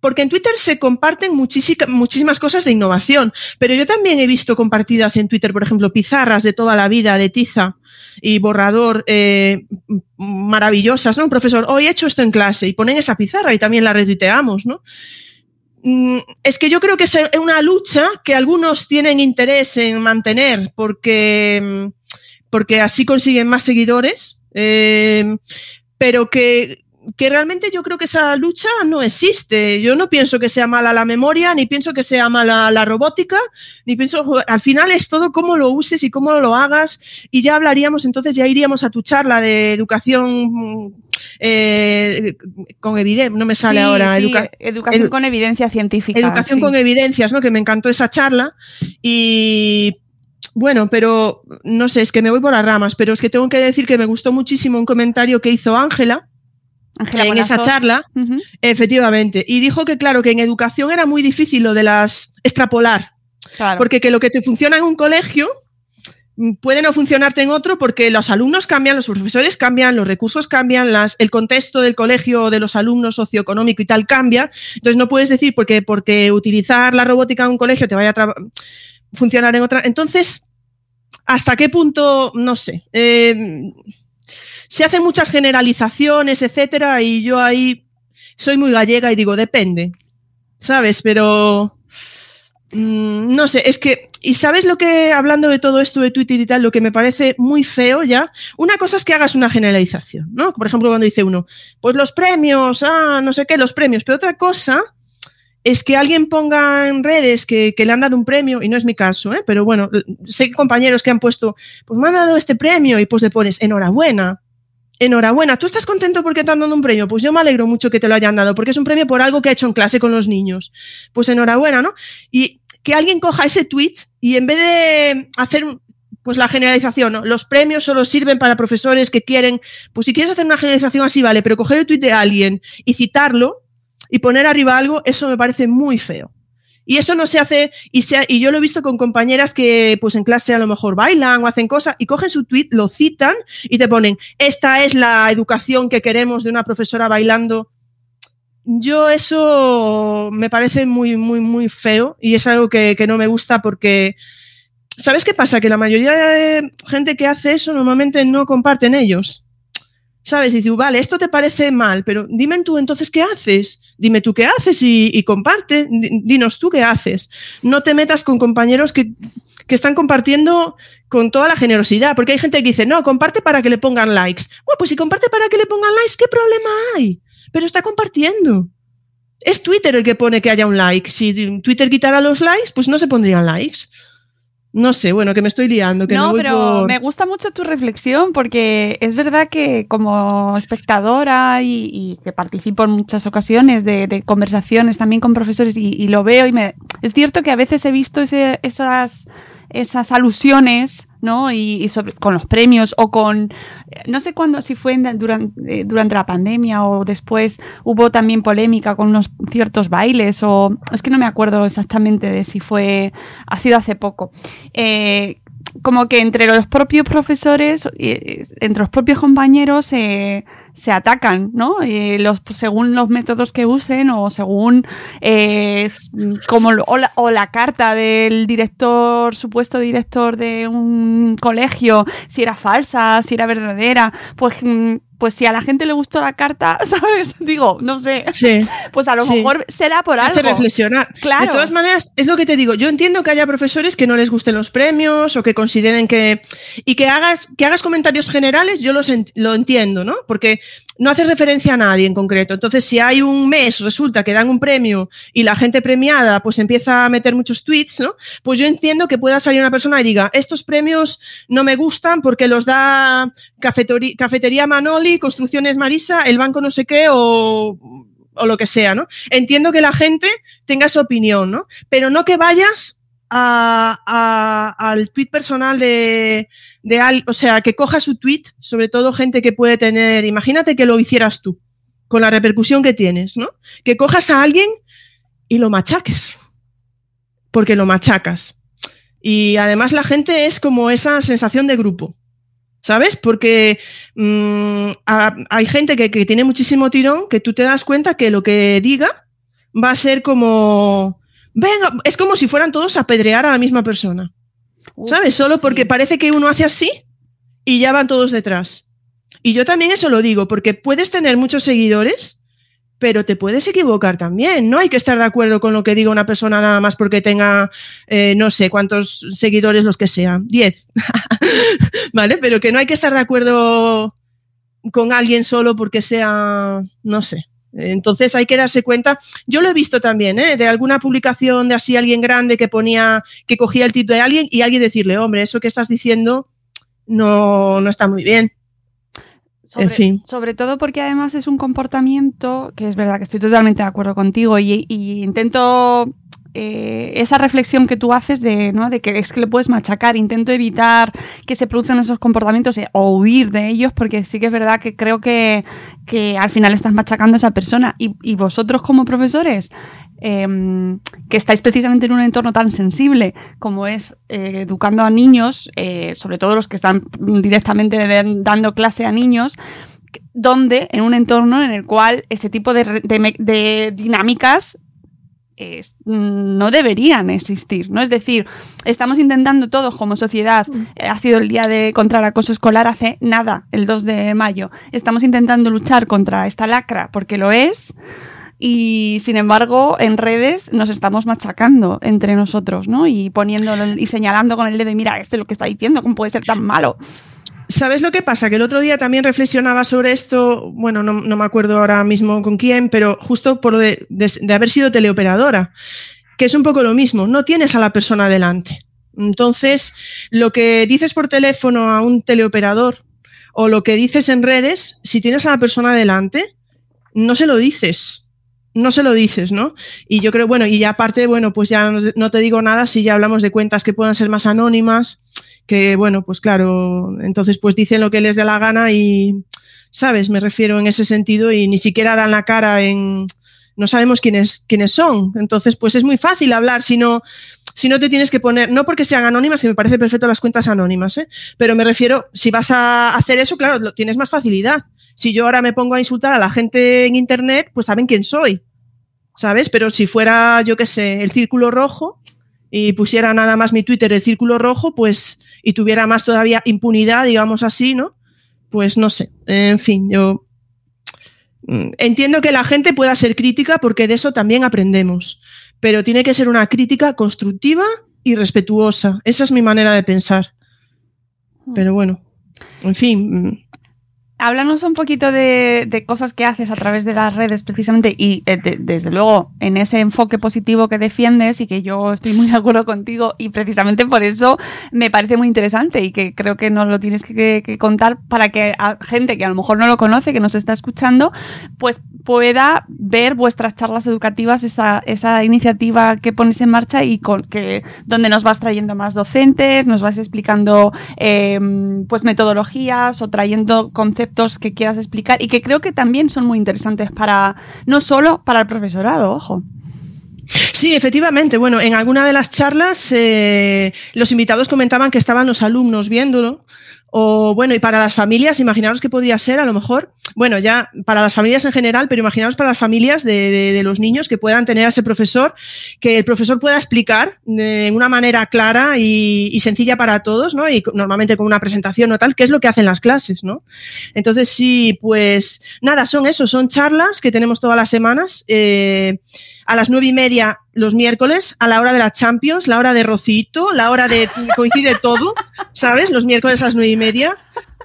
Porque en Twitter se comparten muchísimas cosas de innovación, pero yo también he visto compartidas en Twitter, por ejemplo, pizarras de toda la vida, de tiza y borrador, eh, maravillosas, ¿no? Un profesor, hoy he hecho esto en clase y ponen esa pizarra y también la retuiteamos, ¿no? Mm, es que yo creo que es una lucha que algunos tienen interés en mantener porque, porque así consiguen más seguidores, eh, pero que que realmente yo creo que esa lucha no existe. Yo no pienso que sea mala la memoria, ni pienso que sea mala la robótica, ni pienso, al final es todo cómo lo uses y cómo lo hagas y ya hablaríamos, entonces ya iríamos a tu charla de educación eh, con evidencia, no me sale ahora. Sí, educación con evidencia científica. Educación sí. con evidencias, ¿no? Que me encantó esa charla y bueno, pero no sé, es que me voy por las ramas, pero es que tengo que decir que me gustó muchísimo un comentario que hizo Ángela, En esa charla, uh -huh. efectivamente, y dijo que claro, que en educación era muy difícil lo de las extrapolar, claro. porque que lo que te funciona en un colegio puede no funcionarte en otro porque los alumnos cambian, los profesores cambian, los recursos cambian, las, el contexto del colegio de los alumnos socioeconómico y tal cambia. Entonces no puedes decir porque, porque utilizar la robótica en un colegio te vaya a funcionar en otra. Entonces, ¿hasta qué punto? No sé. Eh, se hacen muchas generalizaciones, etcétera, y yo ahí soy muy gallega y digo, depende, ¿sabes? Pero mmm, no sé, es que, y sabes lo que, hablando de todo esto de Twitter y tal, lo que me parece muy feo ya, una cosa es que hagas una generalización, ¿no? Por ejemplo, cuando dice uno, pues los premios, ah, no sé qué, los premios, pero otra cosa es que alguien ponga en redes que, que, le han dado un premio, y no es mi caso, ¿eh? pero bueno, sé compañeros que han puesto, pues me han dado este premio y pues le pones enhorabuena. Enhorabuena, ¿tú estás contento porque te han dado un premio? Pues yo me alegro mucho que te lo hayan dado, porque es un premio por algo que ha hecho en clase con los niños. Pues enhorabuena, ¿no? Y que alguien coja ese tweet y en vez de hacer pues la generalización, ¿no? los premios solo sirven para profesores que quieren, pues si quieres hacer una generalización así, vale, pero coger el tweet de alguien y citarlo y poner arriba algo, eso me parece muy feo. Y eso no se hace, y, se, y yo lo he visto con compañeras que pues en clase a lo mejor bailan o hacen cosas y cogen su tweet, lo citan y te ponen, esta es la educación que queremos de una profesora bailando. Yo eso me parece muy, muy, muy feo y es algo que, que no me gusta porque, ¿sabes qué pasa? Que la mayoría de gente que hace eso normalmente no comparten ellos. ¿Sabes? Dices, vale, esto te parece mal, pero dime tú entonces qué haces. Dime tú qué haces y, y comparte. Dinos tú qué haces. No te metas con compañeros que, que, están compartiendo con toda la generosidad, porque hay gente que dice, no, comparte para que le pongan likes. Bueno, pues si comparte para que le pongan likes, ¿qué problema hay? Pero está compartiendo. Es Twitter el que pone que haya un like. Si Twitter quitara los likes, pues no se pondrían likes. No sé, bueno, que me estoy liando. Que no, pero por... me gusta mucho tu reflexión porque es verdad que como espectadora y, y que participo en muchas ocasiones de, de conversaciones también con profesores y, y, lo veo y me... Es cierto que a veces he visto ese, esas, esas alusiones ¿no? Y, sobre, con los premios o con, no sé cuándo, si fue durante, eh, durante la pandemia o después hubo también polémica con unos ciertos bailes o es que no me acuerdo exactamente de si fue, ha sido hace poco. Eh, como que entre los propios profesores, eh, entre los propios compañeros eh, se atacan, ¿no? Eh, los, según los métodos que usen o según eh, como o, la, o la carta del director, supuesto director de un colegio, si era falsa, si era verdadera, pues, mm, pues si a la gente le gustó la carta, [laughs] ¿sabes? Digo, no sé. Sí. Pues a lo Sí. mejor será por algo. Hace reflexionar. Claro. De todas maneras, es lo que te digo. Yo entiendo que haya profesores que no les gusten los premios o que consideren que. Y que hagas, que hagas comentarios generales, yo los ent- lo entiendo, ¿no? Porque no haces referencia a nadie en concreto. Entonces, si hay un mes, resulta que dan un premio y la gente premiada pues empieza a meter muchos tweets, ¿no? Pues yo entiendo que pueda salir una persona y diga, estos premios no me gustan porque los da Cafetería Manoli, Construcciones Marisa, el banco no sé qué o lo que sea, ¿no? Entiendo que la gente tenga su opinión, ¿no? Pero no que vayas al tweet personal de, de al, o sea, que coja su tweet, sobre todo gente que puede tener, imagínate que lo hicieras tú, con la repercusión que tienes, ¿no? Que cojas a alguien y lo machaques, porque lo machacas. Y además la gente es como esa sensación de grupo. ¿Sabes? Porque mm, a- hay gente que, que tiene muchísimo tirón que tú te das cuenta que lo que diga va a ser como. Venga, es como si fueran todos a apedrear a la misma persona. ¿Sabes? Solo porque parece que uno hace así y ya van todos detrás. Y yo también eso lo digo, porque puedes tener muchos seguidores, pero te puedes equivocar también. No hay que estar de acuerdo con lo que diga una persona nada más porque tenga, eh, no sé cuántos seguidores los que sean, 10. [laughs] ¿Vale? Pero que no hay que estar de acuerdo con alguien solo porque sea, no sé. Entonces hay que darse cuenta. Yo lo he visto también, ¿eh? de alguna publicación de así alguien grande que ponía, que cogía el título de alguien y alguien decirle, hombre, eso que estás diciendo no, no está muy bien. Sobre, en fin. sobre todo porque además es un comportamiento que es verdad que estoy totalmente de acuerdo contigo y, y intento eh, esa reflexión que tú haces de, ¿no? de que es que le puedes machacar, intento evitar que se produzcan esos comportamientos o huir de ellos porque sí que es verdad que creo que, que al final estás machacando a esa persona y, y vosotros como profesores eh, que estáis precisamente en un entorno tan sensible como es eh, educando a niños, eh, sobre todo los que están directamente dando clase a niños, donde en un entorno en el cual ese tipo de dinámicas es- no deberían existir, ¿no? Es decir, estamos intentando todos como sociedad, eh, ha sido el día de contra el acoso escolar hace nada, el 2 de mayo, estamos intentando luchar contra esta lacra porque lo es y sin embargo en redes nos estamos machacando entre nosotros, ¿no? Y poniéndolo y señalando con el dedo y mira, este lo que está diciendo, ¿cómo puede ser tan malo? ¿Sabes lo que pasa? Que el otro día también reflexionaba sobre esto, bueno, no, me acuerdo ahora mismo con quién, pero justo por de, de- de haber sido teleoperadora, que es un poco lo mismo, no tienes a la persona delante. Entonces, lo que dices por teléfono a un teleoperador o lo que dices en redes, si tienes a la persona delante, no se lo dices. No se lo dices, ¿no? Y yo creo, bueno, y ya aparte, bueno, pues ya no, te digo nada si ya hablamos de cuentas que puedan ser más anónimas, que bueno, pues claro, entonces pues dicen lo que les dé la gana y, ¿sabes? Me refiero en ese sentido y ni siquiera dan la cara en... No sabemos quiénes, quiénes son. Entonces, pues es muy fácil hablar si no, si no te tienes que poner, no porque sean anónimas, que me parece perfecto las cuentas anónimas, ¿eh? pero me refiero, si vas a hacer eso, claro, lo, tienes más facilidad. Si yo ahora me pongo a insultar a la gente en internet, pues saben quién soy, ¿sabes? Pero si fuera, yo qué sé, el círculo rojo y pusiera nada más mi Twitter el círculo rojo, pues, y tuviera más todavía impunidad, digamos así, ¿no? Pues no sé, en fin, yo mm, entiendo que la gente pueda ser crítica porque de eso también aprendemos, pero tiene que ser una crítica constructiva y respetuosa. Esa es mi manera de pensar. Pero bueno, en fin. Háblanos un poquito de, cosas que haces a través de las redes precisamente y eh, de- desde luego en ese enfoque positivo que defiendes y que yo estoy muy de acuerdo contigo y precisamente por eso me parece muy interesante y que creo que nos lo tienes que, contar para que a gente que a lo mejor no lo conoce, que nos está escuchando, pues pueda ver vuestras charlas educativas, esa, esa iniciativa que pones en marcha y con que donde nos vas trayendo más docentes, nos vas explicando eh, pues metodologías o trayendo conceptos que quieras explicar y que creo que también son muy interesantes para no solo para el profesorado, ojo. Sí, efectivamente. Bueno, en alguna de las charlas eh, los invitados comentaban que estaban los alumnos viéndolo o bueno, y para las familias, imaginaros que podría ser a lo mejor, bueno, ya para las familias en general, pero imaginaros para las familias de, los niños que puedan tener a ese profesor, que el profesor pueda explicar de una manera clara y, sencilla para todos, ¿no? Y normalmente con una presentación o tal, qué es lo que hacen las clases, ¿no? Entonces, sí, pues nada, son eso, son charlas que tenemos todas las semanas. Eh, a las nueve y media los miércoles, a la hora de la Champions, la hora de Rocito, la hora de. coincide todo, ¿sabes? Los miércoles a las nueve y media.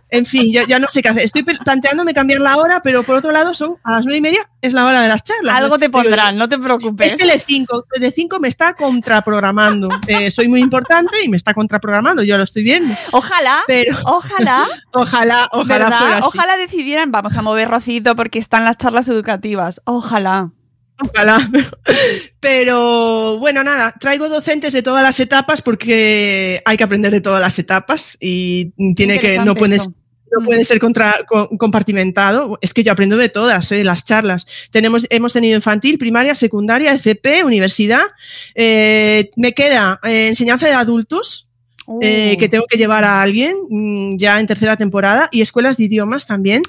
En fin, ya, ya, no sé qué hacer. Estoy planteándome cambiar la hora, pero por otro lado, son a las nueve y media es la hora de las charlas. Algo te pondrán, no te preocupes. Es Telecinco, Telecinco me está contraprogramando. Eh, soy muy importante y me está contraprogramando, yo lo estoy viendo. Ojalá, pero, ojalá, [laughs] ojalá, ojalá, ojalá decidieran, vamos a mover Rocito porque están las charlas educativas. Ojalá. Ojalá. [laughs] Pero bueno, nada, traigo docentes de todas las etapas porque hay que aprender de todas las etapas y tiene que, no puedes, no puede ser contra, compartimentado. Es que yo aprendo de todas, ¿eh? las charlas. Tenemos, hemos tenido infantil, primaria, secundaria, FP, universidad. Eh, me queda eh, enseñanza de adultos, eh, que oh. tengo que llevar a alguien mm, ya en tercera temporada y escuelas de idiomas también.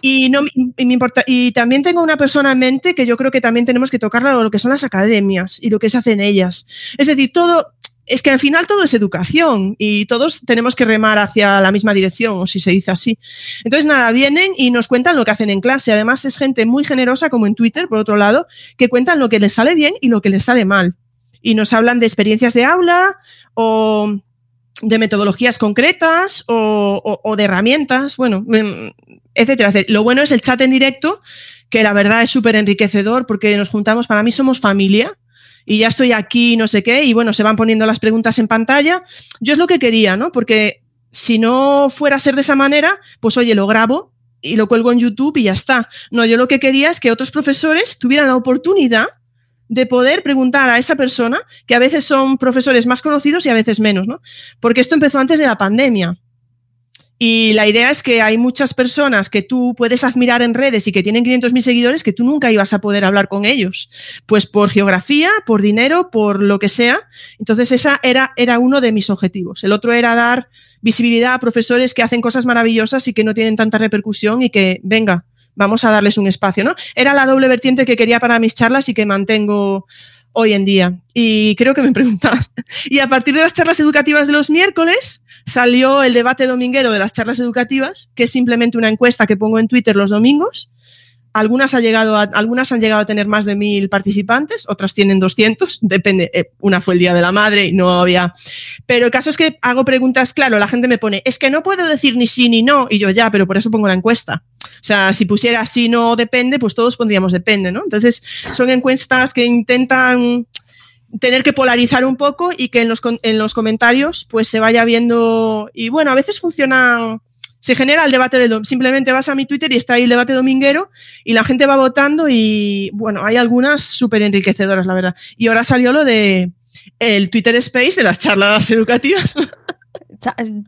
Y, no, me importa, y también tengo una persona en mente que yo creo que también tenemos que tocarla lo que son las academias y lo que se hace en ellas. Es decir, todo, es que al final todo es educación y todos tenemos que remar hacia la misma dirección, o si se dice así. Entonces, nada, vienen y nos cuentan lo que hacen en clase. Además, es gente muy generosa, como en Twitter, por otro lado, que cuentan lo que les sale bien y lo que les sale mal. Y nos hablan de experiencias de aula o de metodologías concretas o, de herramientas, bueno, em, etcétera, Lo bueno es el chat en directo, que la verdad es súper enriquecedor porque nos juntamos, para mí somos familia y ya estoy aquí, no sé qué, y bueno, se van poniendo las preguntas en pantalla. Yo es lo que quería, ¿no? Porque si no fuera a ser de esa manera, pues oye, lo grabo y lo cuelgo en YouTube y ya está. No, yo lo que quería es que otros profesores tuvieran la oportunidad de poder preguntar a esa persona, que a veces son profesores más conocidos y a veces menos, ¿no? Porque esto empezó antes de la pandemia. Y la idea es que hay muchas personas que tú puedes admirar en redes y que tienen 500.000 seguidores que tú nunca ibas a poder hablar con ellos. Pues por geografía, por dinero, por lo que sea. Entonces, esa era, era uno de mis objetivos. El otro era dar visibilidad a profesores que hacen cosas maravillosas y que no tienen tanta repercusión y que, venga, vamos a darles un espacio, ¿no? Era la doble vertiente que quería para mis charlas y que mantengo hoy en día. Y creo que me [laughs] preguntaban. Y a partir de las charlas educativas de los miércoles salió el debate dominguero de las charlas educativas, que es simplemente una encuesta que pongo en Twitter los domingos algunas, ha llegado algunas han llegado a tener más de mil participantes, otras tienen 200, [laughs] depende. Eh, una fue el Día de la Madre y no había. Pero el caso es que hago preguntas, claro, la gente me pone, es que no puedo decir ni sí ni no, y yo ya, pero por eso pongo la encuesta. O sea, si pusiera sí, no, depende, pues todos pondríamos depende, ¿no? Entonces, son encuestas que intentan tener que polarizar un poco y que en los, en los comentarios pues se vaya viendo y bueno, a veces funcionan se genera el debate del simplemente vas a mi Twitter y está ahí el debate dominguero y la gente va votando y bueno, hay algunas súper enriquecedoras, la verdad. Y ahora salió lo de el Twitter Space de las charlas [laughs] educativas.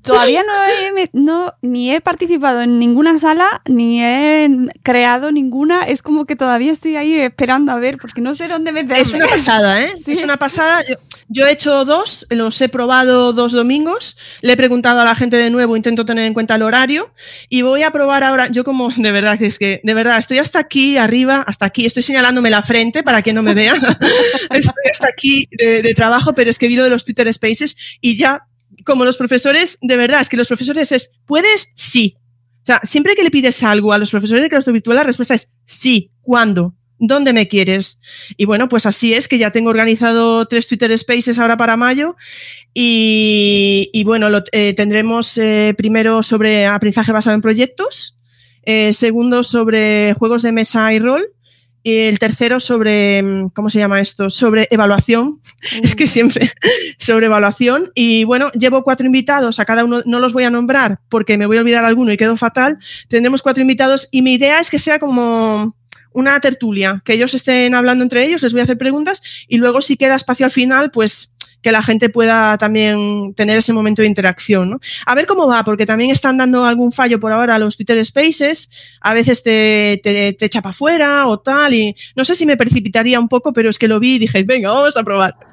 Todavía no he, [laughs] no, ni he participado en ninguna sala, ni he creado ninguna. Es como que todavía estoy ahí esperando a ver, porque no sé dónde meterme. Es una pasada, ¿eh? Es una pasada. Yo, he hecho dos, los he probado dos domingos. Le he preguntado a la gente de nuevo, intento tener en cuenta el horario. Y voy a probar ahora. Yo, como de verdad, es que de verdad estoy hasta aquí, arriba, hasta aquí. Estoy señalándome la frente para que no me vea. [laughs] estoy hasta aquí de, de trabajo, pero es que he ido de los Twitter Spaces y ya como los profesores, de verdad, es que los profesores es, ¿puedes? Sí. O sea, siempre que le pides algo a los profesores de claustro virtual, la respuesta es sí. ¿Cuándo? ¿Dónde me quieres? Y bueno, pues así es que ya tengo organizado tres Twitter Spaces ahora para mayo y, bueno, lo, eh, tendremos eh, primero sobre aprendizaje basado en proyectos, eh, segundo sobre juegos de mesa y rol y el tercero sobre, mm, ¿cómo se llama esto? Sobre evaluación. [laughs] Es que siempre [laughs] sobre evaluación. Y bueno, llevo cuatro invitados, a cada uno no los voy a nombrar porque me voy a olvidar alguno y quedo fatal. Tendremos cuatro invitados y mi idea es que sea como una tertulia, que ellos estén hablando entre ellos, les voy a hacer preguntas y luego si queda espacio al final, pues que la gente pueda también tener ese momento de interacción. ¿no? A ver cómo va, porque también están dando algún fallo por ahora a los Twitter Spaces, a veces te, te, te echa para afuera o tal, y no sé si me precipitaría un poco, pero es que lo vi y dije, venga, vamos a probar.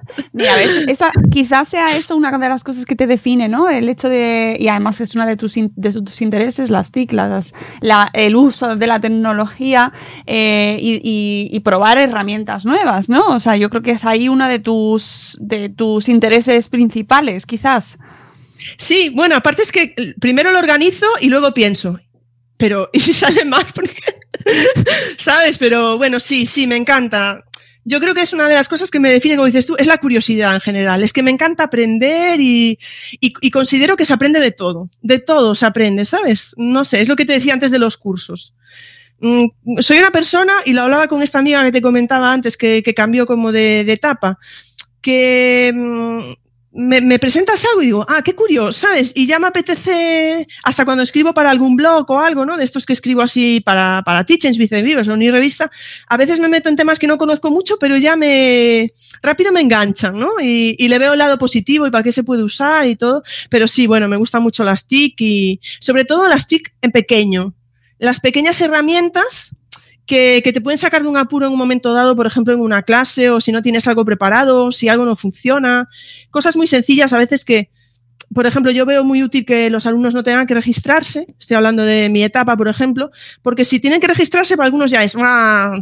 Esa, quizás sea eso una de las cosas que te define, ¿no? El hecho de, y además es una de tus, de tus intereses, las TIC, las, la, el uso de la tecnología eh, y, probar herramientas nuevas, ¿no? O sea, yo creo que es ahí uno de tus, de tus intereses principales, quizás. Sí, bueno, aparte es que primero lo organizo y luego pienso, pero [laughs] ¿y si sale mal? [laughs] ¿Sabes? Pero bueno, sí, sí, me encanta yo creo que es una de las cosas que me define, como dices tú, es la curiosidad en general. Es que me encanta aprender y, y, considero que se aprende de todo. De todo se aprende, ¿sabes? No sé, es lo que te decía antes de los cursos. Mm, soy una persona, y lo hablaba con esta amiga que te comentaba antes, que, que cambió como de, de etapa, que mm, me, me, presentas algo y digo, ah, qué curioso, ¿sabes? Y ya me apetece, hasta cuando escribo para algún blog o algo, ¿no? De estos que escribo así para, para Teachings, Vicevivos o ni revista, a veces me meto en temas que no conozco mucho, pero ya me, rápido me enganchan, ¿no? Y, y le veo el lado positivo y para qué se puede usar y todo. Pero sí, bueno, me gustan mucho las TIC y sobre todo las TIC en pequeño. Las pequeñas herramientas que, te pueden sacar de un apuro en un momento dado, por ejemplo, en una clase, o si no tienes algo preparado, si algo no funciona. Cosas muy sencillas a veces que, por ejemplo, yo veo muy útil que los alumnos no tengan que registrarse. Estoy hablando de mi etapa, por ejemplo, porque si tienen que registrarse, para algunos ya es, ah,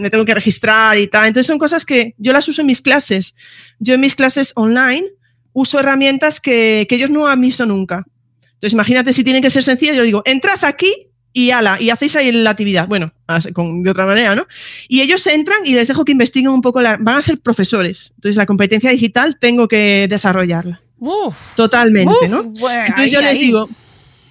me tengo que registrar y tal. Entonces son cosas que yo las uso en mis clases. Yo en mis clases online uso herramientas que, que ellos no han visto nunca. Entonces imagínate si tienen que ser sencillas, yo digo, entrad aquí y ala, y hacéis ahí la actividad. Bueno, con, de otra manera, ¿no? Y ellos entran y les dejo que investiguen un poco, la, van a ser profesores. Entonces la competencia digital tengo que desarrollarla. Uf, Totalmente, uf, ¿no? Bueno, Entonces ahí, yo les ahí. digo,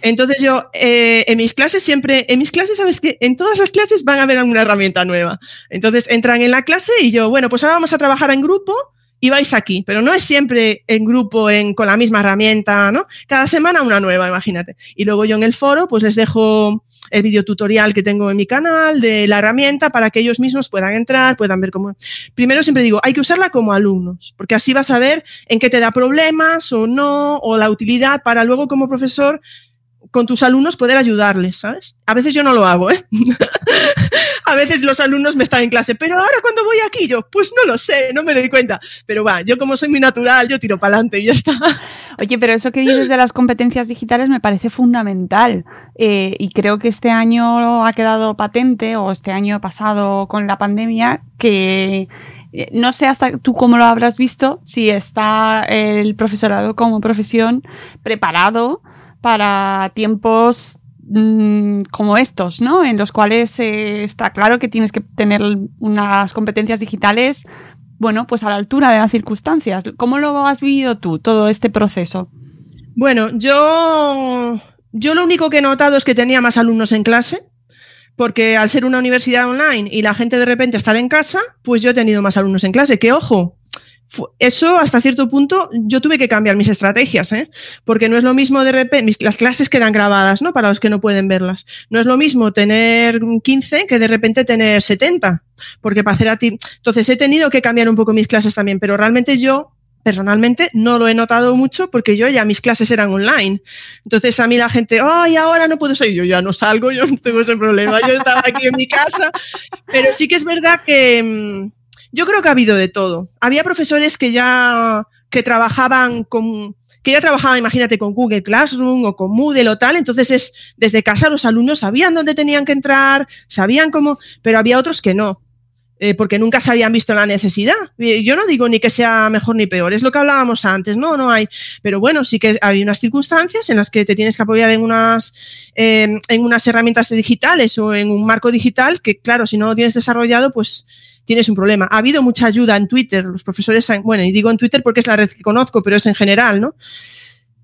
entonces yo eh, en mis clases siempre, en mis clases, sabes que en todas las clases van a haber alguna herramienta nueva. Entonces entran en la clase y yo, bueno, pues ahora vamos a trabajar en grupo y vais aquí, pero no es siempre en grupo en, con la misma herramienta, ¿no? Cada semana una nueva, imagínate. Y luego yo en el foro pues les dejo el video tutorial que tengo en mi canal de la herramienta para que ellos mismos puedan entrar, puedan ver cómo... Primero siempre digo, hay que usarla como alumnos, porque así vas a ver en qué te da problemas o no, o la utilidad para luego como profesor con tus alumnos poder ayudarles, ¿sabes? A veces yo no lo hago, ¿eh? [laughs] a veces los alumnos me están en clase, pero ahora cuando voy aquí yo, pues no lo sé, no me doy cuenta. Pero va, yo como soy muy natural, yo tiro para adelante y ya está. [laughs] Oye, pero eso que dices de las competencias digitales me parece fundamental eh, y creo que este año ha quedado patente o este año pasado con la pandemia que eh, no sé hasta tú cómo lo habrás visto, si está el profesorado como profesión preparado para tiempos mmm, como estos, ¿no? En los cuales eh, está claro que tienes que tener unas competencias digitales, bueno, pues a la altura de las circunstancias. ¿Cómo lo has vivido tú, todo este proceso? Bueno, yo, yo lo único que he notado es que tenía más alumnos en clase, porque al ser una universidad online y la gente de repente estar en casa, pues yo he tenido más alumnos en clase. Que ojo, eso hasta cierto punto yo tuve que cambiar mis estrategias, ¿eh? porque no es lo mismo de repente, las clases quedan grabadas, ¿no? Para los que no pueden verlas. No es lo mismo tener 15 que de repente tener 70, porque para hacer a ti. Entonces he tenido que cambiar un poco mis clases también, pero realmente yo personalmente no lo he notado mucho porque yo ya mis clases eran online. Entonces a mí la gente, ay, ahora no puedo salir, yo ya no salgo, yo no tengo ese problema, yo estaba aquí en mi casa, pero sí que es verdad que mm, yo creo que ha habido de todo. Había profesores que ya que trabajaban con que ya trabajaban, imagínate, con Google Classroom o con Moodle o tal, entonces es desde casa los alumnos sabían dónde tenían que entrar, sabían cómo, pero había otros que no. Eh, porque nunca se habían visto la necesidad. Yo no digo ni que sea mejor ni peor, es lo que hablábamos antes, no, no hay. Pero bueno, sí que hay unas circunstancias en las que te tienes que apoyar en unas, eh, en unas herramientas digitales o en un marco digital que, claro, si no lo tienes desarrollado, pues tienes un problema. Ha habido mucha ayuda en Twitter, los profesores, bueno, y digo en Twitter porque es la red que conozco, pero es en general, ¿no?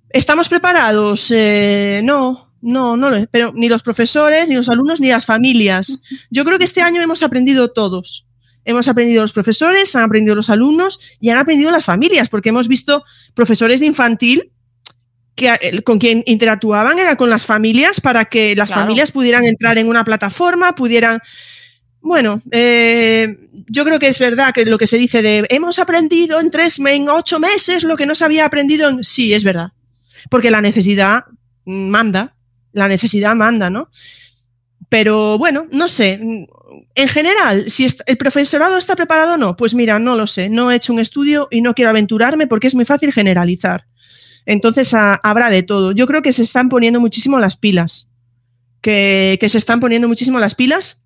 ¿Estamos preparados? Eh, no, no, no, pero ni los profesores, ni los alumnos, ni las familias. Yo creo que este año hemos aprendido todos. Hemos aprendido los profesores, han aprendido los alumnos y han aprendido las familias, porque hemos visto profesores de infantil que eh, con quien interactuaban era con las familias para que las Claro. familias pudieran entrar en una plataforma, pudieran bueno, eh, yo creo que es verdad que lo que se dice de hemos aprendido en tres, en ocho meses lo que no se había aprendido en. Sí, es verdad. Porque la necesidad manda, la necesidad manda, ¿no? Pero bueno, no sé. En general, si el profesorado está preparado o no, pues mira, no lo sé. No he hecho un estudio y no quiero aventurarme porque es muy fácil generalizar. Entonces habrá de todo. Yo creo que se están poniendo muchísimo las pilas. Que, se están poniendo muchísimo las pilas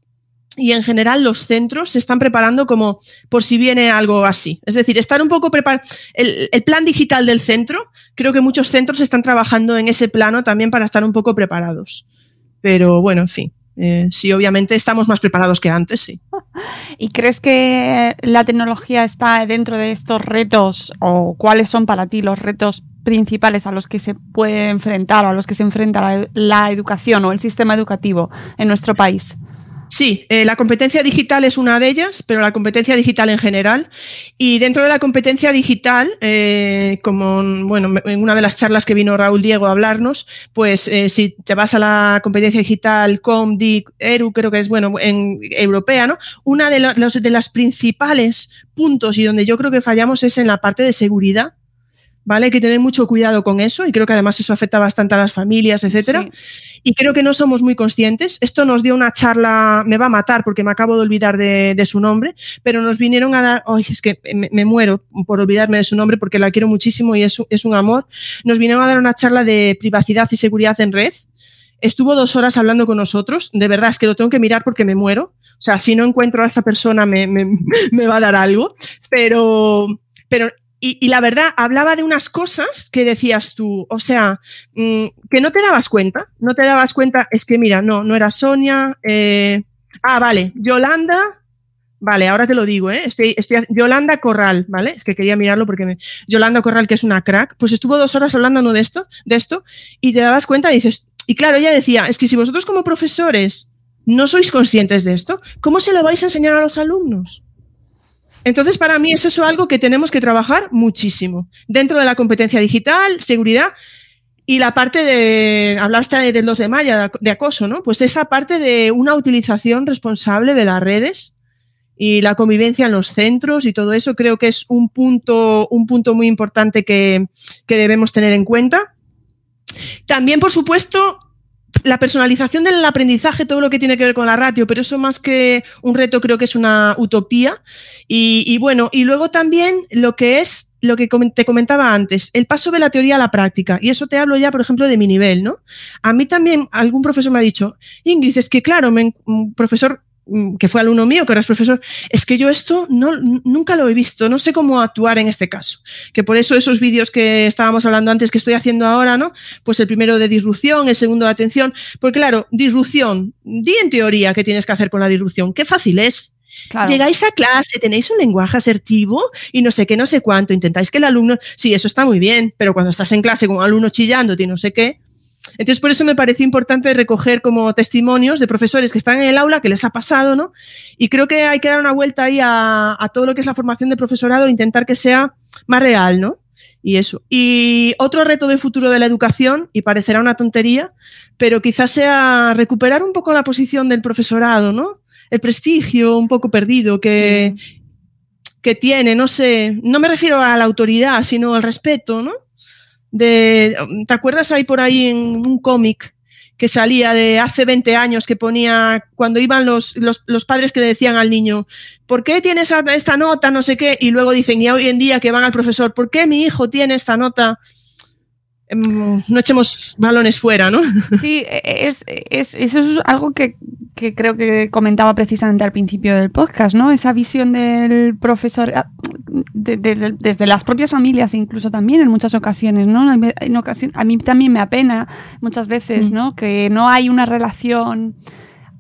y en general los centros se están preparando como por si viene algo así. Es decir, estar un poco preparados. El, plan digital del centro, creo que muchos centros están trabajando en ese plano también para estar un poco preparados. Pero bueno, en fin. Eh, sí, obviamente estamos más preparados que antes, sí. [laughs] ¿Y crees que la tecnología está dentro de estos retos o cuáles son para ti los retos principales a los que se puede enfrentar o a los que se enfrenta la educación o el sistema educativo en nuestro país? Sí, eh, la competencia digital es una de ellas, pero la competencia digital en general. Y dentro de la competencia digital, eh, como bueno, en una de las charlas que vino Raúl Diego a hablarnos, pues eh, si te vas a la competencia digital Com, DIC, ERU, creo que es bueno, en europea, ¿no? Una de, los, de las principales puntos y donde yo creo que fallamos es en la parte de seguridad ¿vale? Hay que tener mucho cuidado con eso y creo que además eso afecta bastante a las familias, etcétera. Y creo que no somos muy conscientes. Esto nos dio una charla, me va a matar porque me acabo de olvidar de, su nombre, pero nos vinieron a dar, ay, es que me, muero por olvidarme de su nombre porque la quiero muchísimo y es, es un amor. Nos vinieron a dar una charla de privacidad y seguridad en red. Estuvo dos horas hablando con nosotros. De verdad, es que lo tengo que mirar porque me muero. O sea, si no encuentro a esta persona me, me, [laughs] me va a dar algo. Pero, pero y, la verdad, hablaba de unas cosas que decías tú, o sea, mm, que no te dabas cuenta, no te dabas cuenta, es que mira, no, no era Sonia, eh, ah, vale, Yolanda, vale, ahora te lo digo, ¿eh? Estoy, estoy, Yolanda Corral, ¿vale? Es que quería mirarlo porque me, Yolanda Corral, que es una crack, pues estuvo dos horas hablando de esto, de esto, y te dabas cuenta y dices, y claro, ella decía, es que si vosotros como profesores no sois conscientes de esto, ¿cómo se lo vais a enseñar a los alumnos? Entonces, para mí es eso algo que tenemos que trabajar muchísimo. Dentro de la competencia digital, seguridad y la parte de, hablaste del 2 de mayo, de acoso, ¿no? Pues esa parte de una utilización responsable de las redes y la convivencia en los centros y todo eso creo que es un punto, un punto muy importante que, que debemos tener en cuenta. También, por supuesto, la personalización del aprendizaje, todo lo que tiene que ver con la ratio, pero eso más que un reto creo que es una utopía. Y, bueno, y luego también lo que es lo que te comentaba antes, el paso de la teoría a la práctica. Y eso te hablo ya, por ejemplo, de mi nivel, ¿no? A mí también algún profesor me ha dicho, Ingrid, es que claro, profesor, que fue alumno mío, que ahora es profesor, es que yo esto no, nunca lo he visto, no sé cómo actuar en este caso. Que por eso esos vídeos que estábamos hablando antes que estoy haciendo ahora, ¿no? Pues el primero de disrupción, el segundo de atención, porque claro, disrupción, di en teoría qué tienes que hacer con la disrupción, qué fácil es. Llegáis a clase, tenéis un lenguaje asertivo y no sé qué, no sé cuánto, intentáis que el alumno, sí, eso está muy bien, pero cuando estás en clase con un alumno chillando y no sé qué, entonces, por eso me pareció importante recoger como testimonios de profesores que están en el aula, que les ha pasado, ¿no? Y creo que hay que dar una vuelta ahí a, todo lo que es la formación de profesorado e intentar que sea más real, ¿no? Y eso. Y otro reto del futuro de la educación, y parecerá una tontería, pero quizás sea recuperar un poco la posición del profesorado, ¿no? El prestigio un poco perdido que, que tiene, no sé, no me refiero a la autoridad, sino al respeto, ¿no? ¿Te acuerdas ahí por ahí en un cómic que salía de hace 20 años que ponía cuando iban los, los, padres que le decían al niño, ¿por qué tienes esta nota? No sé qué. Y luego dicen, y hoy en día que van al profesor, ¿por qué mi hijo tiene esta nota? Em, no echemos balones fuera, ¿no? [laughs] Sí, es, es, eso es algo que, que, creo que comentaba precisamente al principio del podcast, ¿no? Esa visión del profesor, ah, desde las propias familias incluso también en muchas ocasiones, ¿no? En a mí también me apena muchas veces, mm. ¿no? Que no hay una relación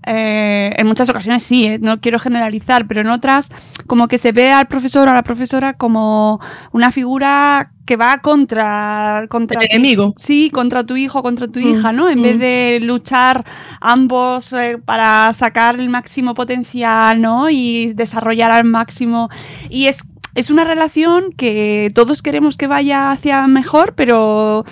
eh, en muchas ocasiones sí, eh, no quiero generalizar, pero en otras como que se ve al profesor o a la profesora como una figura que va contra, contra el enemigo. Sí, contra tu hijo, contra tu hija, ¿no? En vez mm. de luchar ambos eh, para sacar el máximo potencial, ¿no? Y desarrollar al máximo. Y es, es una relación que todos queremos que vaya hacia mejor, pero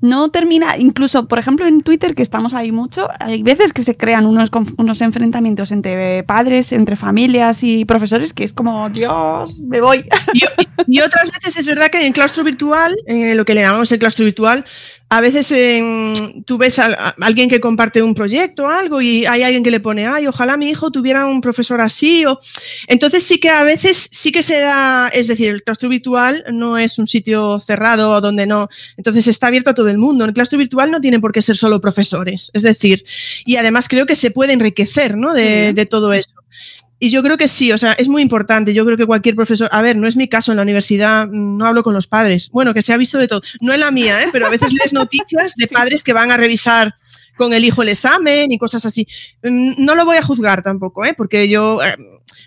no termina, incluso, por ejemplo, en Twitter, que estamos ahí mucho, hay veces que se crean unos, unos enfrentamientos entre padres, entre familias y profesores, que es como, Dios, me voy. Y, otras veces es verdad que en claustro virtual, en lo que le llamamos el claustro virtual, a veces tú ves a, alguien que comparte un proyecto o algo y hay alguien que le pone, ay, ojalá mi hijo tuviera un profesor así. O... Entonces sí que a veces sí que se da, es decir, el claustro virtual no es un sitio cerrado donde no, entonces está abierto a todo el mundo. En el claustro virtual no tienen por qué ser solo profesores, es decir, y además creo que se puede enriquecer ¿no? de, de todo eso. Y yo creo que sí, o sea, es muy importante. Yo creo que cualquier profesor, a ver, no es mi caso en la universidad, no hablo con los padres. Bueno, que se ha visto de todo. No es la mía, ¿eh? pero a veces lees noticias de [laughs] padres que van a revisar con el hijo el examen y cosas así. Mm, no lo voy a juzgar tampoco, ¿eh? porque yo eh,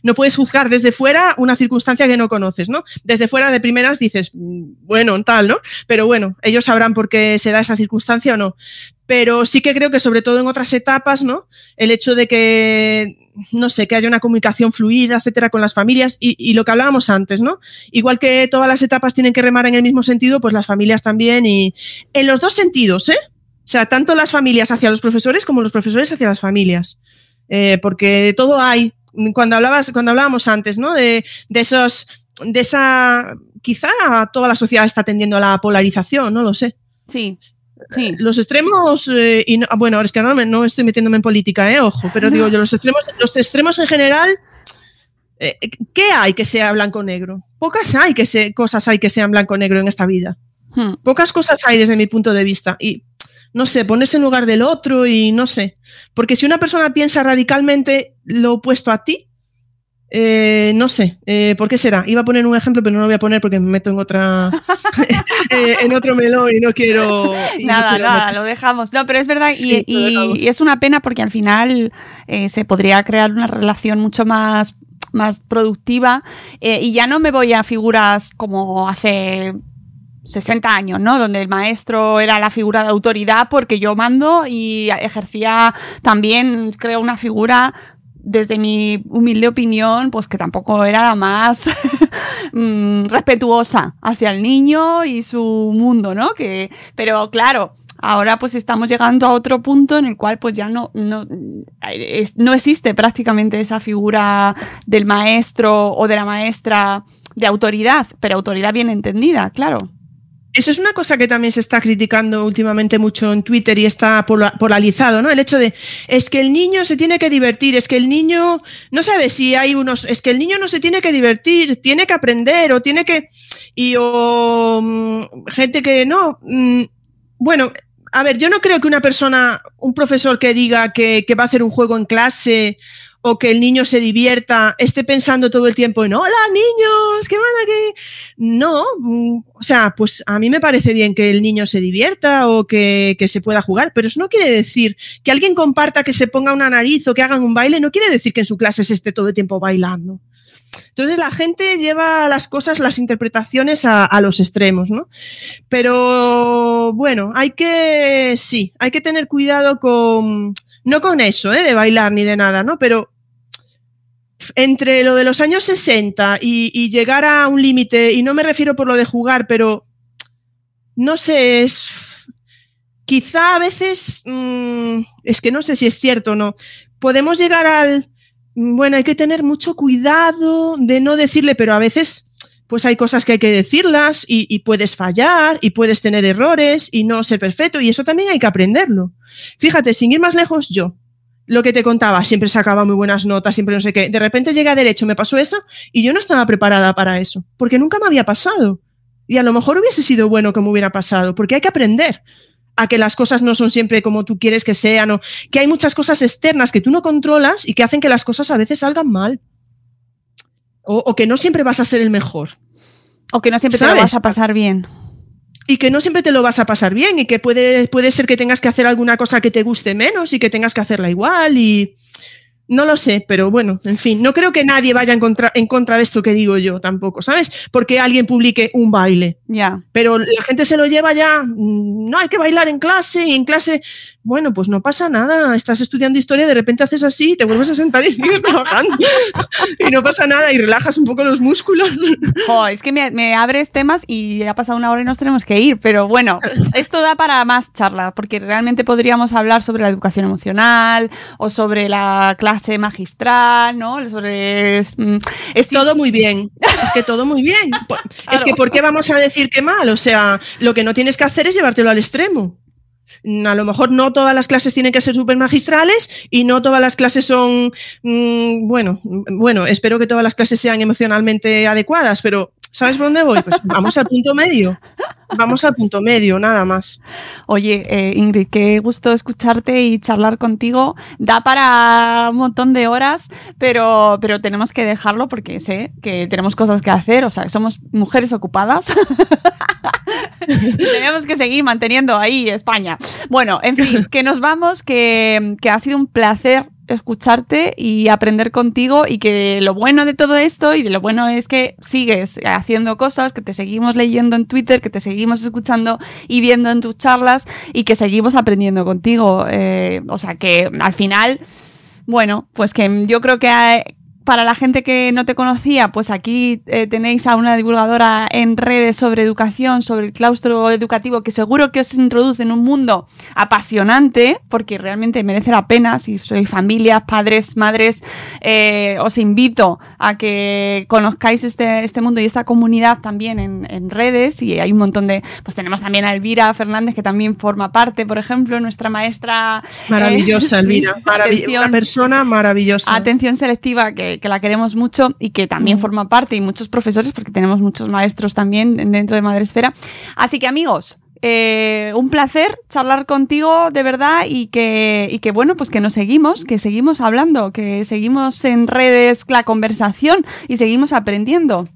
no puedes juzgar desde fuera una circunstancia que no conoces, ¿no? Desde fuera de primeras dices, mm, bueno, tal, ¿no? Pero bueno, ellos sabrán por qué se da esa circunstancia o no. Pero sí que creo que sobre todo en otras etapas, ¿no? El hecho de que, no sé, que haya una comunicación fluida, etcétera, con las familias y, lo que hablábamos antes, ¿no? Igual que todas las etapas tienen que remar en el mismo sentido, pues las familias también y en los dos sentidos, ¿eh? O sea, tanto las familias hacia los profesores como los profesores hacia las familias. Eh, porque todo hay. Cuando hablabas, cuando hablábamos antes, ¿no? De, de esos, de esa, quizá toda la sociedad está tendiendo a la polarización, no lo sé. Sí. Sí. Los extremos, eh, y bueno, ahora es que no, no, estoy metiéndome en política, eh, ojo, pero [laughs] digo yo, los extremos, los extremos en general, eh, ¿qué hay que sea blanco-negro? Pocas hay que se, cosas hay que sean blanco-negro en esta vida. Hmm. Pocas cosas hay desde mi punto de vista. Y no sé, ponerse en lugar del otro y no sé. Porque si una persona piensa radicalmente lo opuesto a ti, eh, no sé, eh, ¿por qué será? Iba a poner un ejemplo, pero no lo voy a poner porque me meto en otra [laughs] [laughs] eh, en otro melón y no quiero. y no Nada, quiero nada, meter- lo dejamos. No, pero es verdad Sí, y, y- es una pena porque al final se podría crear una relación mucho más, más productiva y ya no me voy a figuras como hace 60 años, ¿no? Donde el maestro era la figura de autoridad porque yo mando y ejercía también, creo, una figura desde mi humilde opinión, pues que tampoco era la más [laughs] mm, respetuosa hacia el niño y su mundo, ¿no? Que, pero claro, ahora pues estamos llegando a otro punto en el cual pues ya no, no, no existe prácticamente esa figura del maestro o de la maestra de autoridad, pero autoridad bien entendida, claro. Eso es una cosa que también se está criticando últimamente mucho en Twitter y está pola- polarizado, ¿no? El hecho de es que el niño se tiene que divertir, es que el niño no sabe si hay unos, es que el niño no se tiene que divertir, tiene que aprender o tiene que y o mm, gente que no, mm, bueno, a ver, yo no creo que una persona, un profesor que diga que va a hacer un juego en clase o que el niño se divierta, esté pensando todo el tiempo en, hola niños, ¿qué van aquí? No, mm, o sea, pues a mí me parece bien que el niño se divierta o que, que se pueda jugar, pero eso no quiere decir que alguien comparta que se ponga una nariz o que hagan un baile, no quiere decir que en su clase se esté todo el tiempo bailando. Entonces la gente lleva las cosas, las interpretaciones a, a los extremos, ¿no? Pero bueno, hay que, sí, hay que tener cuidado con, no con eso, ¿eh? De bailar ni de nada, ¿no? Pero entre lo de los años 60 y, llegar a un límite, y no me refiero por lo de jugar, pero no sé, es, quizá a veces, mm, es que no sé si es cierto o no, podemos llegar al, mm, bueno, hay que tener mucho cuidado de no decirle, pero a veces pues hay cosas que hay que decirlas y puedes fallar y puedes tener errores y no ser perfecto y eso también hay que aprenderlo. Fíjate, sin ir más lejos, yo, lo que te contaba, siempre sacaba muy buenas notas, siempre no sé qué. De repente llegué a derecho, me pasó eso y yo no estaba preparada para eso, porque nunca me había pasado. Y a lo mejor hubiese sido bueno que me hubiera pasado, porque hay que aprender a que las cosas no son siempre como tú quieres que sean, o que hay muchas cosas externas que tú no controlas y que hacen que las cosas a veces salgan mal. O, o que no siempre vas a ser el mejor. O que no siempre te vas a pasar bien. Y que no siempre te lo vas a pasar bien y que puede, puede ser que tengas que hacer alguna cosa que te guste menos y que tengas que hacerla igual y No lo sé, pero bueno, en fin, no creo que nadie vaya en contra, en contra de esto que digo yo tampoco, ¿sabes? Porque alguien publique un baile. Ya. Pero la gente se lo lleva ya, mm, no hay que bailar en clase y en clase, bueno, pues no pasa nada, estás estudiando historia, de repente haces así, te vuelves a sentar y sigues [laughs] trabajando. y no pasa nada y relajas un poco los músculos. Jo, es que me, me abres temas y ha pasado una hora y nos tenemos que ir, pero bueno, esto da para más charla, porque realmente podríamos hablar sobre la educación emocional o sobre la clase magistral, ¿no? Sobre... mm, es Todo muy bien, es que todo muy bien. [laughs] Es que ¿por qué vamos a decir que mal? O sea, lo que no tienes que hacer es llevártelo al extremo. Mm, A lo mejor no todas las clases tienen que ser súper magistrales y no todas las clases son, mm, bueno, mm, bueno, espero que todas las clases sean emocionalmente adecuadas, pero ¿sabes por dónde voy? Pues vamos al punto medio. Vamos al punto medio, nada más. Oye, eh, Ingrid, qué gusto escucharte y charlar contigo. Da para un montón de horas, pero, pero tenemos que dejarlo porque sé que tenemos cosas que hacer. O sea, somos mujeres ocupadas. [laughs] tenemos que seguir manteniendo ahí España. Bueno, en fin, que nos vamos, que, que ha sido un placer escucharte y aprender contigo y que lo bueno de todo esto y de lo bueno es que sigues haciendo cosas, que te seguimos leyendo en Twitter, que te seguimos escuchando y viendo en tus charlas y que seguimos aprendiendo contigo. Eh, o sea que al final, bueno, pues que yo creo que para la gente que no te conocía, pues aquí eh, tenéis a una divulgadora en redes sobre educación, sobre el claustro educativo, que seguro que os introduce en un mundo apasionante, porque realmente merece la pena. Si sois familias, padres, madres, eh, os invito a que conozcáis este, este mundo y esta comunidad también en, en redes. Y hay un montón de. Pues tenemos también a Elvira Fernández, que también forma parte, por ejemplo, nuestra maestra. eh, Maravillosa, [laughs] sí, Elvira. atención- una persona maravillosa. Atención selectiva, que, que la queremos mucho y que también forma parte, y muchos profesores, porque tenemos muchos maestros también dentro de Madresfera. Así que amigos, eh, un placer charlar contigo de verdad y que, y que bueno, pues que nos seguimos, que seguimos hablando, que seguimos en redes la conversación y seguimos aprendiendo.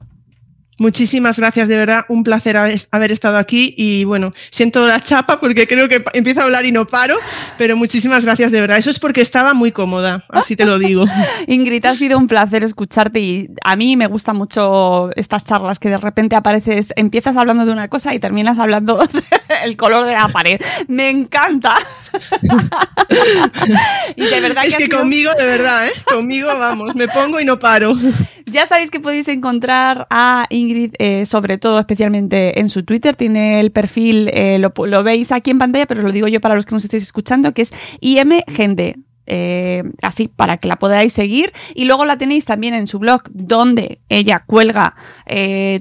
Muchísimas gracias, de verdad, un placer haber estado aquí y bueno, siento la chapa porque creo que empiezo a hablar y no paro, pero muchísimas gracias, de verdad. Eso es porque estaba muy cómoda, así te lo digo. [laughs] Ingrid, ha sido un placer escucharte y a mí me gustan mucho estas charlas que de repente apareces, empiezas hablando de una cosa y terminas hablando [laughs] del color de la pared. Me encanta. [laughs] y de verdad Es que sido- conmigo, de verdad, ¿eh? Conmigo, vamos, me pongo y no paro. Ya sabéis que podéis encontrar a Ingrid, eh, sobre todo especialmente en su Twitter. Tiene el perfil, eh, lo, veis aquí en pantalla, pero os lo digo yo para los que nos estéis escuchando, que es imgende. Eh, así para que la podáis seguir y luego la tenéis también en su blog donde ella cuelga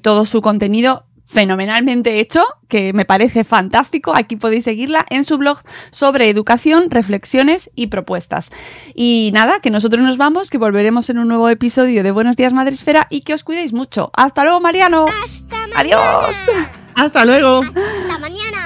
todo su contenido fenomenalmente hecho, que me parece fantástico. Aquí podéis seguirla en su blog sobre educación, reflexiones y propuestas. Y nada, que nosotros nos vamos, que volveremos en un nuevo episodio de Buenos Días Madresfera y que os cuidéis mucho. Hasta luego, Mariano. Hasta mañana. Adiós. Hasta luego. Hasta mañana.